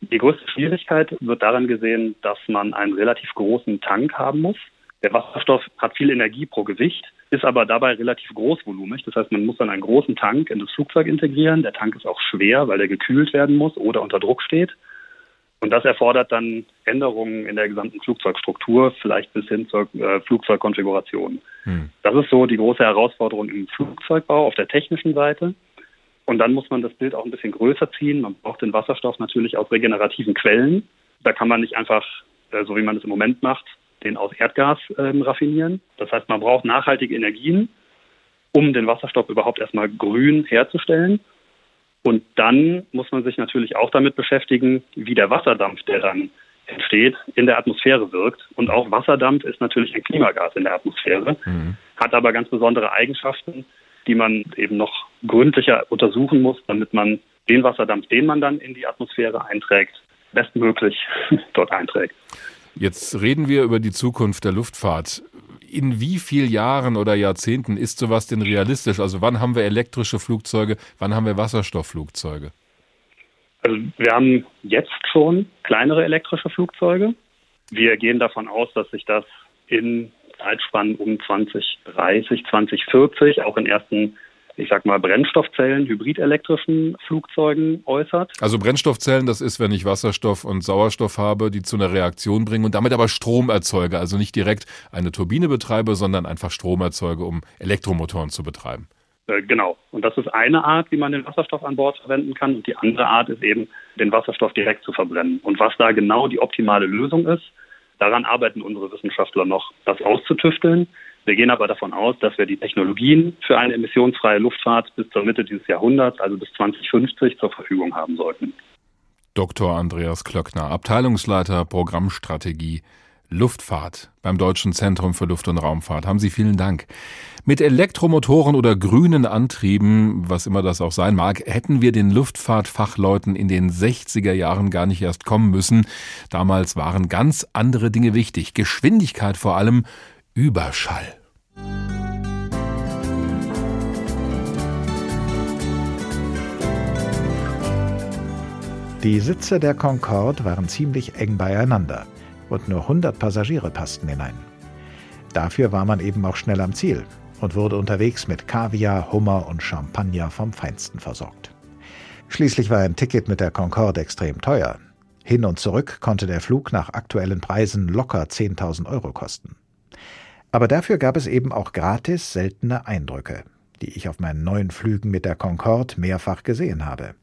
Die größte Schwierigkeit wird daran gesehen, dass man einen relativ großen Tank haben muss. Der Wasserstoff hat viel Energie pro Gewicht, ist aber dabei relativ großvolumig. Das heißt, man muss dann einen großen Tank in das Flugzeug integrieren. Der Tank ist auch schwer, weil er gekühlt werden muss oder unter Druck steht. Und das erfordert dann Änderungen in der gesamten Flugzeugstruktur, vielleicht bis hin zur äh, Flugzeugkonfiguration. Hm. Das ist so die große Herausforderung im Flugzeugbau auf der technischen Seite. Und dann muss man das Bild auch ein bisschen größer ziehen. Man braucht den Wasserstoff natürlich aus regenerativen Quellen. Da kann man nicht einfach, äh, so wie man es im Moment macht, den aus Erdgas ähm, raffinieren. Das heißt, man braucht nachhaltige Energien, um den Wasserstoff überhaupt erstmal grün herzustellen. Und dann muss man sich natürlich auch damit beschäftigen, wie der Wasserdampf, der dann entsteht, in der Atmosphäre wirkt. Und auch Wasserdampf ist natürlich ein Klimagas in der Atmosphäre, mhm. hat aber ganz besondere Eigenschaften, die man eben noch gründlicher untersuchen muss, damit man den Wasserdampf, den man dann in die Atmosphäre einträgt, bestmöglich dort einträgt. Jetzt reden wir über die Zukunft der Luftfahrt. In wie vielen Jahren oder Jahrzehnten ist sowas denn realistisch? Also wann haben wir elektrische Flugzeuge, wann haben wir Wasserstoffflugzeuge? Also wir haben jetzt schon kleinere elektrische Flugzeuge. Wir gehen davon aus, dass sich das in Zeitspannen um 2030, 2040 auch in ersten ich sag mal, Brennstoffzellen, hybridelektrischen Flugzeugen äußert. Also Brennstoffzellen, das ist, wenn ich Wasserstoff und Sauerstoff habe, die zu einer Reaktion bringen und damit aber Strom erzeuge. Also nicht direkt eine Turbine betreibe, sondern einfach Strom erzeuge, um Elektromotoren zu betreiben. Äh, genau. Und das ist eine Art, wie man den Wasserstoff an Bord verwenden kann. Und die andere Art ist eben, den Wasserstoff direkt zu verbrennen. Und was da genau die optimale Lösung ist, daran arbeiten unsere Wissenschaftler noch, das auszutüfteln. Wir gehen aber davon aus, dass wir die Technologien für eine emissionsfreie Luftfahrt bis zur Mitte dieses Jahrhunderts, also bis 2050, zur Verfügung haben sollten. Dr. Andreas Klöckner, Abteilungsleiter Programmstrategie Luftfahrt beim Deutschen Zentrum für Luft- und Raumfahrt. Haben Sie vielen Dank. Mit Elektromotoren oder grünen Antrieben, was immer das auch sein mag, hätten wir den Luftfahrtfachleuten in den 60er Jahren gar nicht erst kommen müssen. Damals waren ganz andere Dinge wichtig. Geschwindigkeit vor allem Überschall. Die Sitze der Concorde waren ziemlich eng beieinander und nur 100 Passagiere passten hinein. Dafür war man eben auch schnell am Ziel und wurde unterwegs mit Kaviar, Hummer und Champagner vom Feinsten versorgt. Schließlich war ein Ticket mit der Concorde extrem teuer. Hin und zurück konnte der Flug nach aktuellen Preisen locker 10.000 Euro kosten. Aber dafür gab es eben auch gratis seltene Eindrücke, die ich auf meinen neuen Flügen mit der Concorde mehrfach gesehen habe.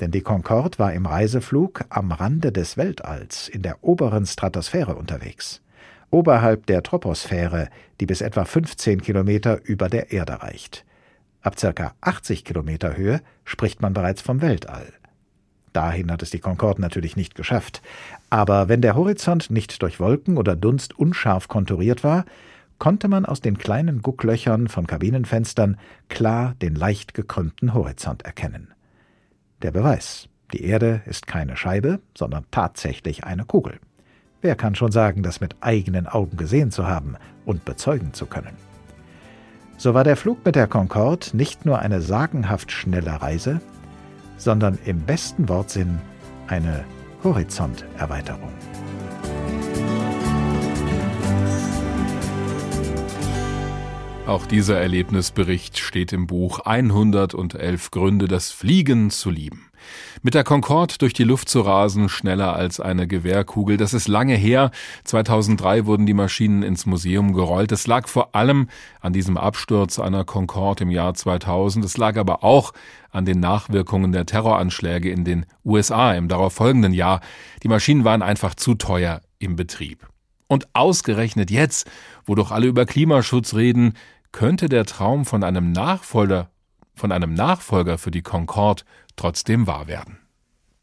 Denn die Concorde war im Reiseflug am Rande des Weltalls, in der oberen Stratosphäre unterwegs, oberhalb der Troposphäre, die bis etwa 15 Kilometer über der Erde reicht. Ab circa 80 Kilometer Höhe spricht man bereits vom Weltall. Dahin hat es die Concorde natürlich nicht geschafft. Aber wenn der Horizont nicht durch Wolken oder Dunst unscharf konturiert war, konnte man aus den kleinen Gucklöchern von Kabinenfenstern klar den leicht gekrümmten Horizont erkennen. Der Beweis, die Erde ist keine Scheibe, sondern tatsächlich eine Kugel. Wer kann schon sagen, das mit eigenen Augen gesehen zu haben und bezeugen zu können? So war der Flug mit der Concorde nicht nur eine sagenhaft schnelle Reise, sondern im besten Wortsinn eine Horizonterweiterung. Auch dieser Erlebnisbericht steht im Buch 111 Gründe, das Fliegen zu lieben. Mit der Concorde durch die Luft zu rasen, schneller als eine Gewehrkugel, das ist lange her. 2003 wurden die Maschinen ins Museum gerollt. Es lag vor allem an diesem Absturz einer Concorde im Jahr 2000. Es lag aber auch an den Nachwirkungen der Terroranschläge in den USA im darauffolgenden Jahr. Die Maschinen waren einfach zu teuer im Betrieb. Und ausgerechnet jetzt, wo doch alle über Klimaschutz reden, könnte der Traum von einem Nachfolger, von einem Nachfolger für die Concorde trotzdem wahr werden.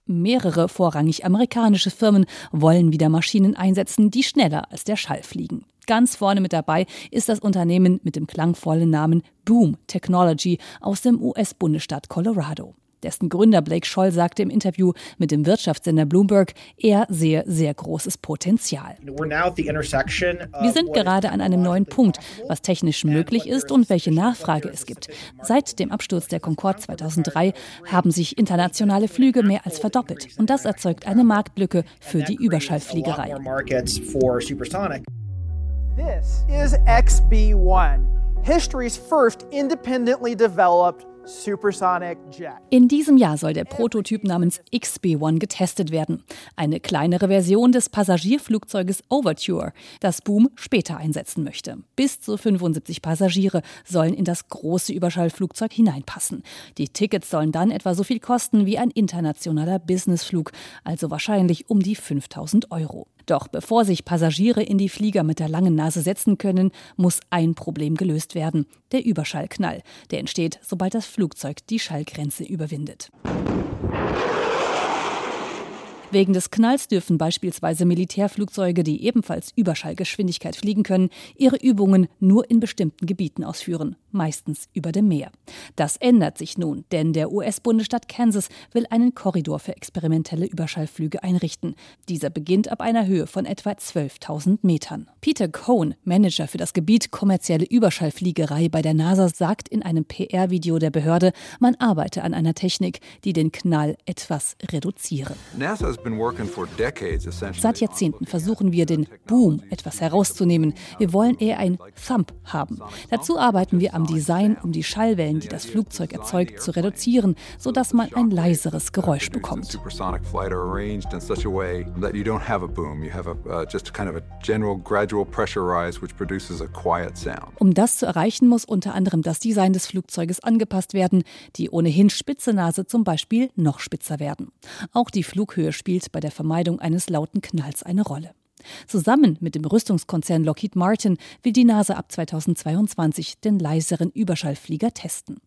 Mehrere vorrangig amerikanische Firmen wollen wieder Maschinen einsetzen, die schneller als der Schall fliegen. Ganz vorne mit dabei ist das Unternehmen mit dem klangvollen Namen Boom Technology aus dem US-Bundesstaat Colorado. Dessen Gründer Blake Scholl sagte im Interview mit dem Wirtschaftssender Bloomberg, er sehe sehr großes Potenzial. Wir sind gerade an einem neuen Punkt, was technisch möglich ist und welche Nachfrage es gibt. Seit dem Absturz der Concorde 2003 haben sich internationale Flüge mehr als verdoppelt und das erzeugt eine Marktlücke für die Überschallfliegerei. This is XB1, history's first independently developed in diesem Jahr soll der Prototyp namens XB-1 getestet werden. Eine kleinere Version des Passagierflugzeuges Overture, das Boom später einsetzen möchte. Bis zu 75 Passagiere sollen in das große Überschallflugzeug hineinpassen. Die Tickets sollen dann etwa so viel kosten wie ein internationaler Businessflug, also wahrscheinlich um die 5000 Euro. Doch bevor sich Passagiere in die Flieger mit der langen Nase setzen können, muss ein Problem gelöst werden, der Überschallknall. Der entsteht, sobald das Flugzeug die Schallgrenze überwindet. Wegen des Knalls dürfen beispielsweise Militärflugzeuge, die ebenfalls Überschallgeschwindigkeit fliegen können, ihre Übungen nur in bestimmten Gebieten ausführen, meistens über dem Meer. Das ändert sich nun, denn der US-Bundesstaat Kansas will einen Korridor für experimentelle Überschallflüge einrichten. Dieser beginnt ab einer Höhe von etwa 12.000 Metern. Peter Cohn, Manager für das Gebiet kommerzielle Überschallfliegerei bei der NASA, sagt in einem PR-Video der Behörde, man arbeite an einer Technik, die den Knall etwas reduziere. Seit Jahrzehnten versuchen wir, den Boom etwas herauszunehmen. Wir wollen eher ein Thump haben. Dazu arbeiten wir am Design, um die Schallwellen, die das Flugzeug erzeugt, zu reduzieren, sodass man ein leiseres Geräusch bekommt. Um das zu erreichen, muss unter anderem das Design des Flugzeuges angepasst werden, die ohnehin spitze Nase zum Beispiel noch spitzer werden. Auch die Flughöhe spielt bei der Vermeidung eines lauten Knalls eine Rolle. Zusammen mit dem Rüstungskonzern Lockheed Martin will die NASA ab 2022 den leiseren Überschallflieger testen.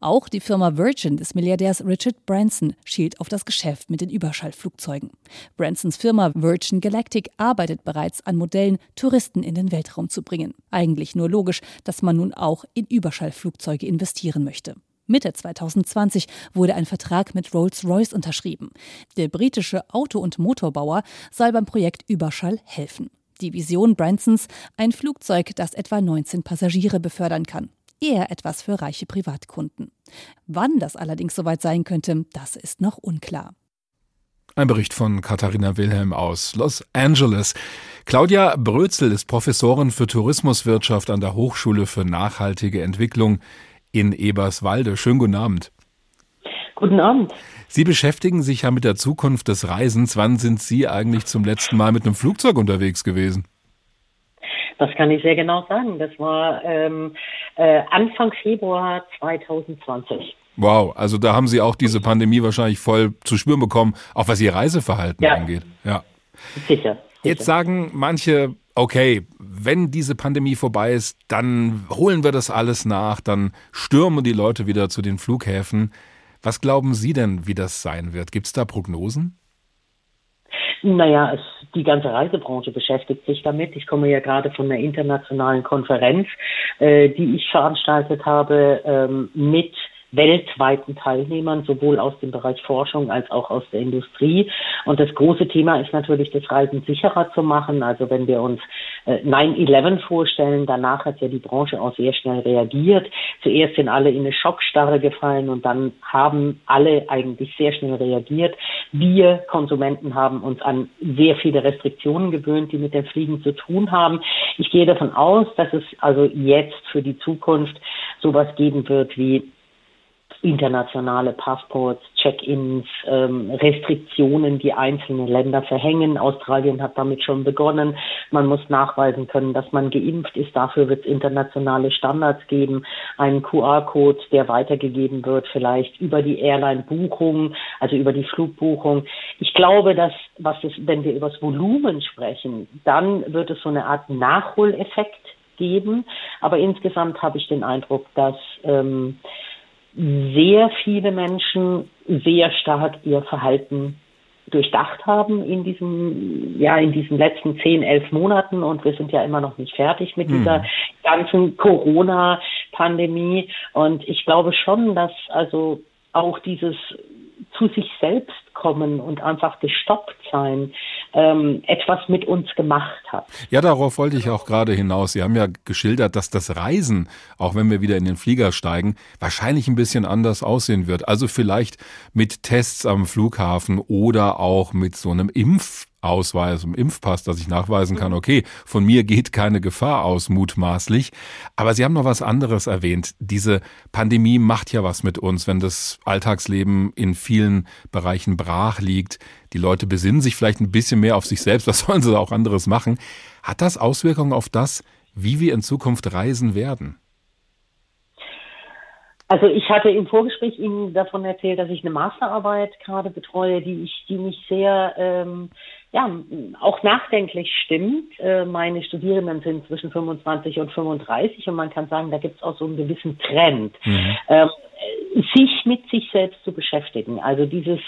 Auch die Firma Virgin des Milliardärs Richard Branson schielt auf das Geschäft mit den Überschallflugzeugen. Bransons Firma Virgin Galactic arbeitet bereits an Modellen, Touristen in den Weltraum zu bringen. Eigentlich nur logisch, dass man nun auch in Überschallflugzeuge investieren möchte. Mitte 2020 wurde ein Vertrag mit Rolls-Royce unterschrieben. Der britische Auto- und Motorbauer soll beim Projekt Überschall helfen. Die Vision Bransons, ein Flugzeug, das etwa 19 Passagiere befördern kann. Eher etwas für reiche Privatkunden. Wann das allerdings soweit sein könnte, das ist noch unklar. Ein Bericht von Katharina Wilhelm aus Los Angeles. Claudia Brözel ist Professorin für Tourismuswirtschaft an der Hochschule für nachhaltige Entwicklung in Eberswalde. Schönen guten Abend. Guten Abend. Sie beschäftigen sich ja mit der Zukunft des Reisens. Wann sind Sie eigentlich zum letzten Mal mit einem Flugzeug unterwegs gewesen? Das kann ich sehr genau sagen. Das war ähm, äh, Anfang Februar 2020. Wow, also da haben Sie auch diese Pandemie wahrscheinlich voll zu spüren bekommen, auch was Ihr Reiseverhalten ja. angeht. Ja. Sicher. Jetzt sagen manche, okay, wenn diese Pandemie vorbei ist, dann holen wir das alles nach, dann stürmen die Leute wieder zu den Flughäfen. Was glauben Sie denn, wie das sein wird? Gibt es da Prognosen? Naja, es, die ganze Reisebranche beschäftigt sich damit. Ich komme ja gerade von einer internationalen Konferenz, äh, die ich veranstaltet habe ähm, mit weltweiten Teilnehmern, sowohl aus dem Bereich Forschung als auch aus der Industrie. Und das große Thema ist natürlich, das Reisen sicherer zu machen. Also wenn wir uns 9-11 äh, vorstellen, danach hat ja die Branche auch sehr schnell reagiert. Zuerst sind alle in eine Schockstarre gefallen und dann haben alle eigentlich sehr schnell reagiert. Wir Konsumenten haben uns an sehr viele Restriktionen gewöhnt, die mit dem Fliegen zu tun haben. Ich gehe davon aus, dass es also jetzt für die Zukunft sowas geben wird wie internationale Passports, Check-ins, ähm, Restriktionen, die einzelne Länder verhängen. Australien hat damit schon begonnen. Man muss nachweisen können, dass man geimpft ist. Dafür wird es internationale Standards geben. Einen QR-Code, der weitergegeben wird, vielleicht über die Airline-Buchung, also über die Flugbuchung. Ich glaube, dass, was es, wenn wir über das Volumen sprechen, dann wird es so eine Art Nachholeffekt geben. Aber insgesamt habe ich den Eindruck, dass ähm, sehr viele Menschen sehr stark ihr Verhalten durchdacht haben in diesem, ja, in diesen letzten zehn, elf Monaten und wir sind ja immer noch nicht fertig mit mhm. dieser ganzen Corona-Pandemie. Und ich glaube schon, dass also auch dieses zu sich selbst kommen und einfach gestoppt sein, ähm, etwas mit uns gemacht hat. Ja, darauf wollte ich auch gerade hinaus. Sie haben ja geschildert, dass das Reisen, auch wenn wir wieder in den Flieger steigen, wahrscheinlich ein bisschen anders aussehen wird. Also vielleicht mit Tests am Flughafen oder auch mit so einem Impf Ausweis, im Impfpass, dass ich nachweisen kann, okay, von mir geht keine Gefahr aus, mutmaßlich. Aber Sie haben noch was anderes erwähnt. Diese Pandemie macht ja was mit uns, wenn das Alltagsleben in vielen Bereichen brach liegt. Die Leute besinnen sich vielleicht ein bisschen mehr auf sich selbst. Was sollen sie auch anderes machen? Hat das Auswirkungen auf das, wie wir in Zukunft reisen werden? Also ich hatte im Vorgespräch Ihnen davon erzählt, dass ich eine Masterarbeit gerade betreue, die ich, die mich sehr ähm, ja, auch nachdenklich stimmt. Äh, meine Studierenden sind zwischen 25 und 35 und man kann sagen, da gibt es auch so einen gewissen Trend. Mhm. Ähm, sich mit sich selbst zu beschäftigen. Also dieses,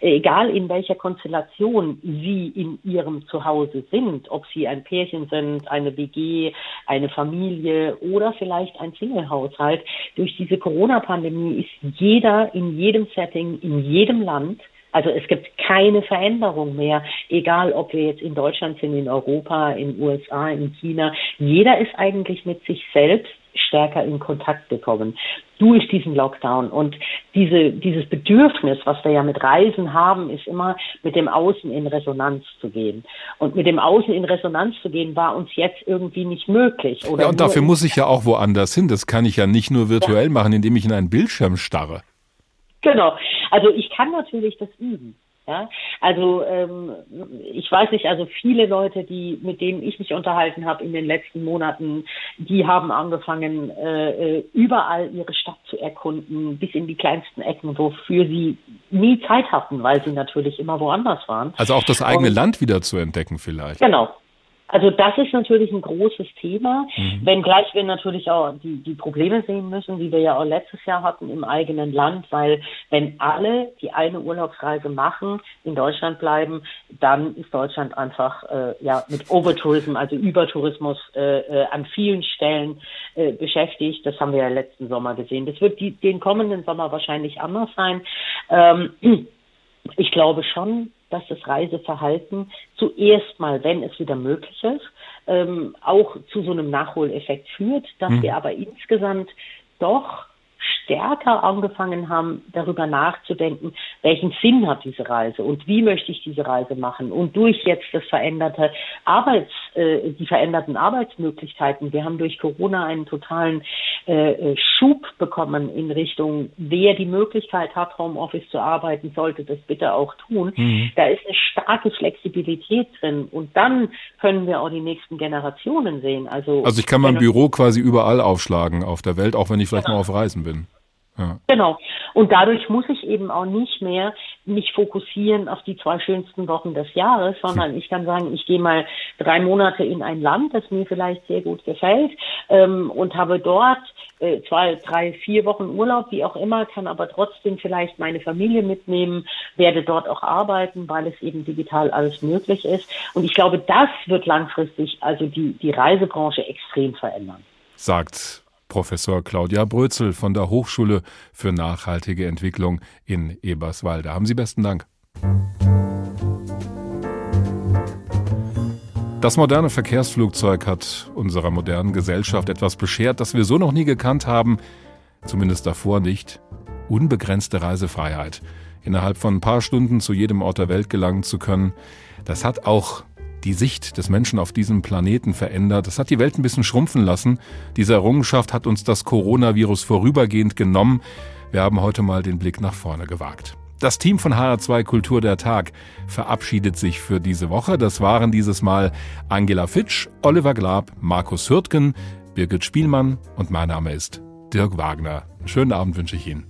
egal in welcher Konstellation Sie in Ihrem Zuhause sind, ob Sie ein Pärchen sind, eine WG, eine Familie oder vielleicht ein Singlehaushalt, durch diese Corona-Pandemie ist jeder in jedem Setting, in jedem Land also es gibt keine Veränderung mehr, egal ob wir jetzt in Deutschland sind, in Europa, in USA, in China. Jeder ist eigentlich mit sich selbst stärker in Kontakt gekommen durch diesen Lockdown. Und diese, dieses Bedürfnis, was wir ja mit Reisen haben, ist immer mit dem Außen in Resonanz zu gehen. Und mit dem Außen in Resonanz zu gehen, war uns jetzt irgendwie nicht möglich. ja, und dafür muss ich ja auch woanders hin. Das kann ich ja nicht nur virtuell ja. machen, indem ich in einen Bildschirm starre. Genau. Also ich kann natürlich das üben. Ja, also ähm, ich weiß nicht, also viele Leute, die mit denen ich mich unterhalten habe in den letzten Monaten, die haben angefangen, äh, äh, überall ihre Stadt zu erkunden, bis in die kleinsten Ecken, wofür sie nie Zeit hatten, weil sie natürlich immer woanders waren. Also auch das eigene Und, Land wieder zu entdecken vielleicht. Genau, also das ist natürlich ein großes Thema, mhm. wenngleich wir natürlich auch die, die Probleme sehen müssen, die wir ja auch letztes Jahr hatten im eigenen Land, weil wenn alle die eine Urlaubsreise machen, in Deutschland bleiben, dann ist Deutschland einfach äh, ja mit Overtourism, also Übertourismus äh, äh, an vielen Stellen äh, beschäftigt. Das haben wir ja letzten Sommer gesehen. Das wird die, den kommenden Sommer wahrscheinlich anders sein. Ähm, ich glaube schon, dass das Reiseverhalten zuerst mal, wenn es wieder möglich ist, ähm, auch zu so einem Nachholeffekt führt, dass mhm. wir aber insgesamt doch stärker angefangen haben, darüber nachzudenken, welchen Sinn hat diese Reise und wie möchte ich diese Reise machen. Und durch jetzt das veränderte Arbeits, äh, die veränderten Arbeitsmöglichkeiten, wir haben durch Corona einen totalen äh, äh, Schub bekommen in Richtung, wer die Möglichkeit hat, Homeoffice zu arbeiten, sollte das bitte auch tun. Mhm. Da ist eine starke Flexibilität drin und dann können wir auch die nächsten Generationen sehen. Also, also ich kann mein Büro quasi überall aufschlagen auf der Welt, auch wenn ich vielleicht genau. mal auf Reisen bin. Ja. Genau. Und dadurch muss ich eben auch nicht mehr mich fokussieren auf die zwei schönsten Wochen des Jahres, sondern ich kann sagen, ich gehe mal drei Monate in ein Land, das mir vielleicht sehr gut gefällt ähm, und habe dort äh, zwei, drei, vier Wochen Urlaub, wie auch immer, kann aber trotzdem vielleicht meine Familie mitnehmen, werde dort auch arbeiten, weil es eben digital alles möglich ist. Und ich glaube, das wird langfristig also die, die Reisebranche extrem verändern. Sagt Professor Claudia Brözel von der Hochschule für nachhaltige Entwicklung in Eberswalde. Haben Sie besten Dank. Das moderne Verkehrsflugzeug hat unserer modernen Gesellschaft etwas beschert, das wir so noch nie gekannt haben, zumindest davor nicht. Unbegrenzte Reisefreiheit. Innerhalb von ein paar Stunden zu jedem Ort der Welt gelangen zu können, das hat auch die Sicht des Menschen auf diesem Planeten verändert. Das hat die Welt ein bisschen schrumpfen lassen. Diese Errungenschaft hat uns das Coronavirus vorübergehend genommen. Wir haben heute mal den Blick nach vorne gewagt. Das Team von HR2 Kultur der Tag verabschiedet sich für diese Woche. Das waren dieses Mal Angela Fitsch, Oliver Glab, Markus Hürtgen, Birgit Spielmann und mein Name ist Dirk Wagner. Einen schönen Abend wünsche ich Ihnen.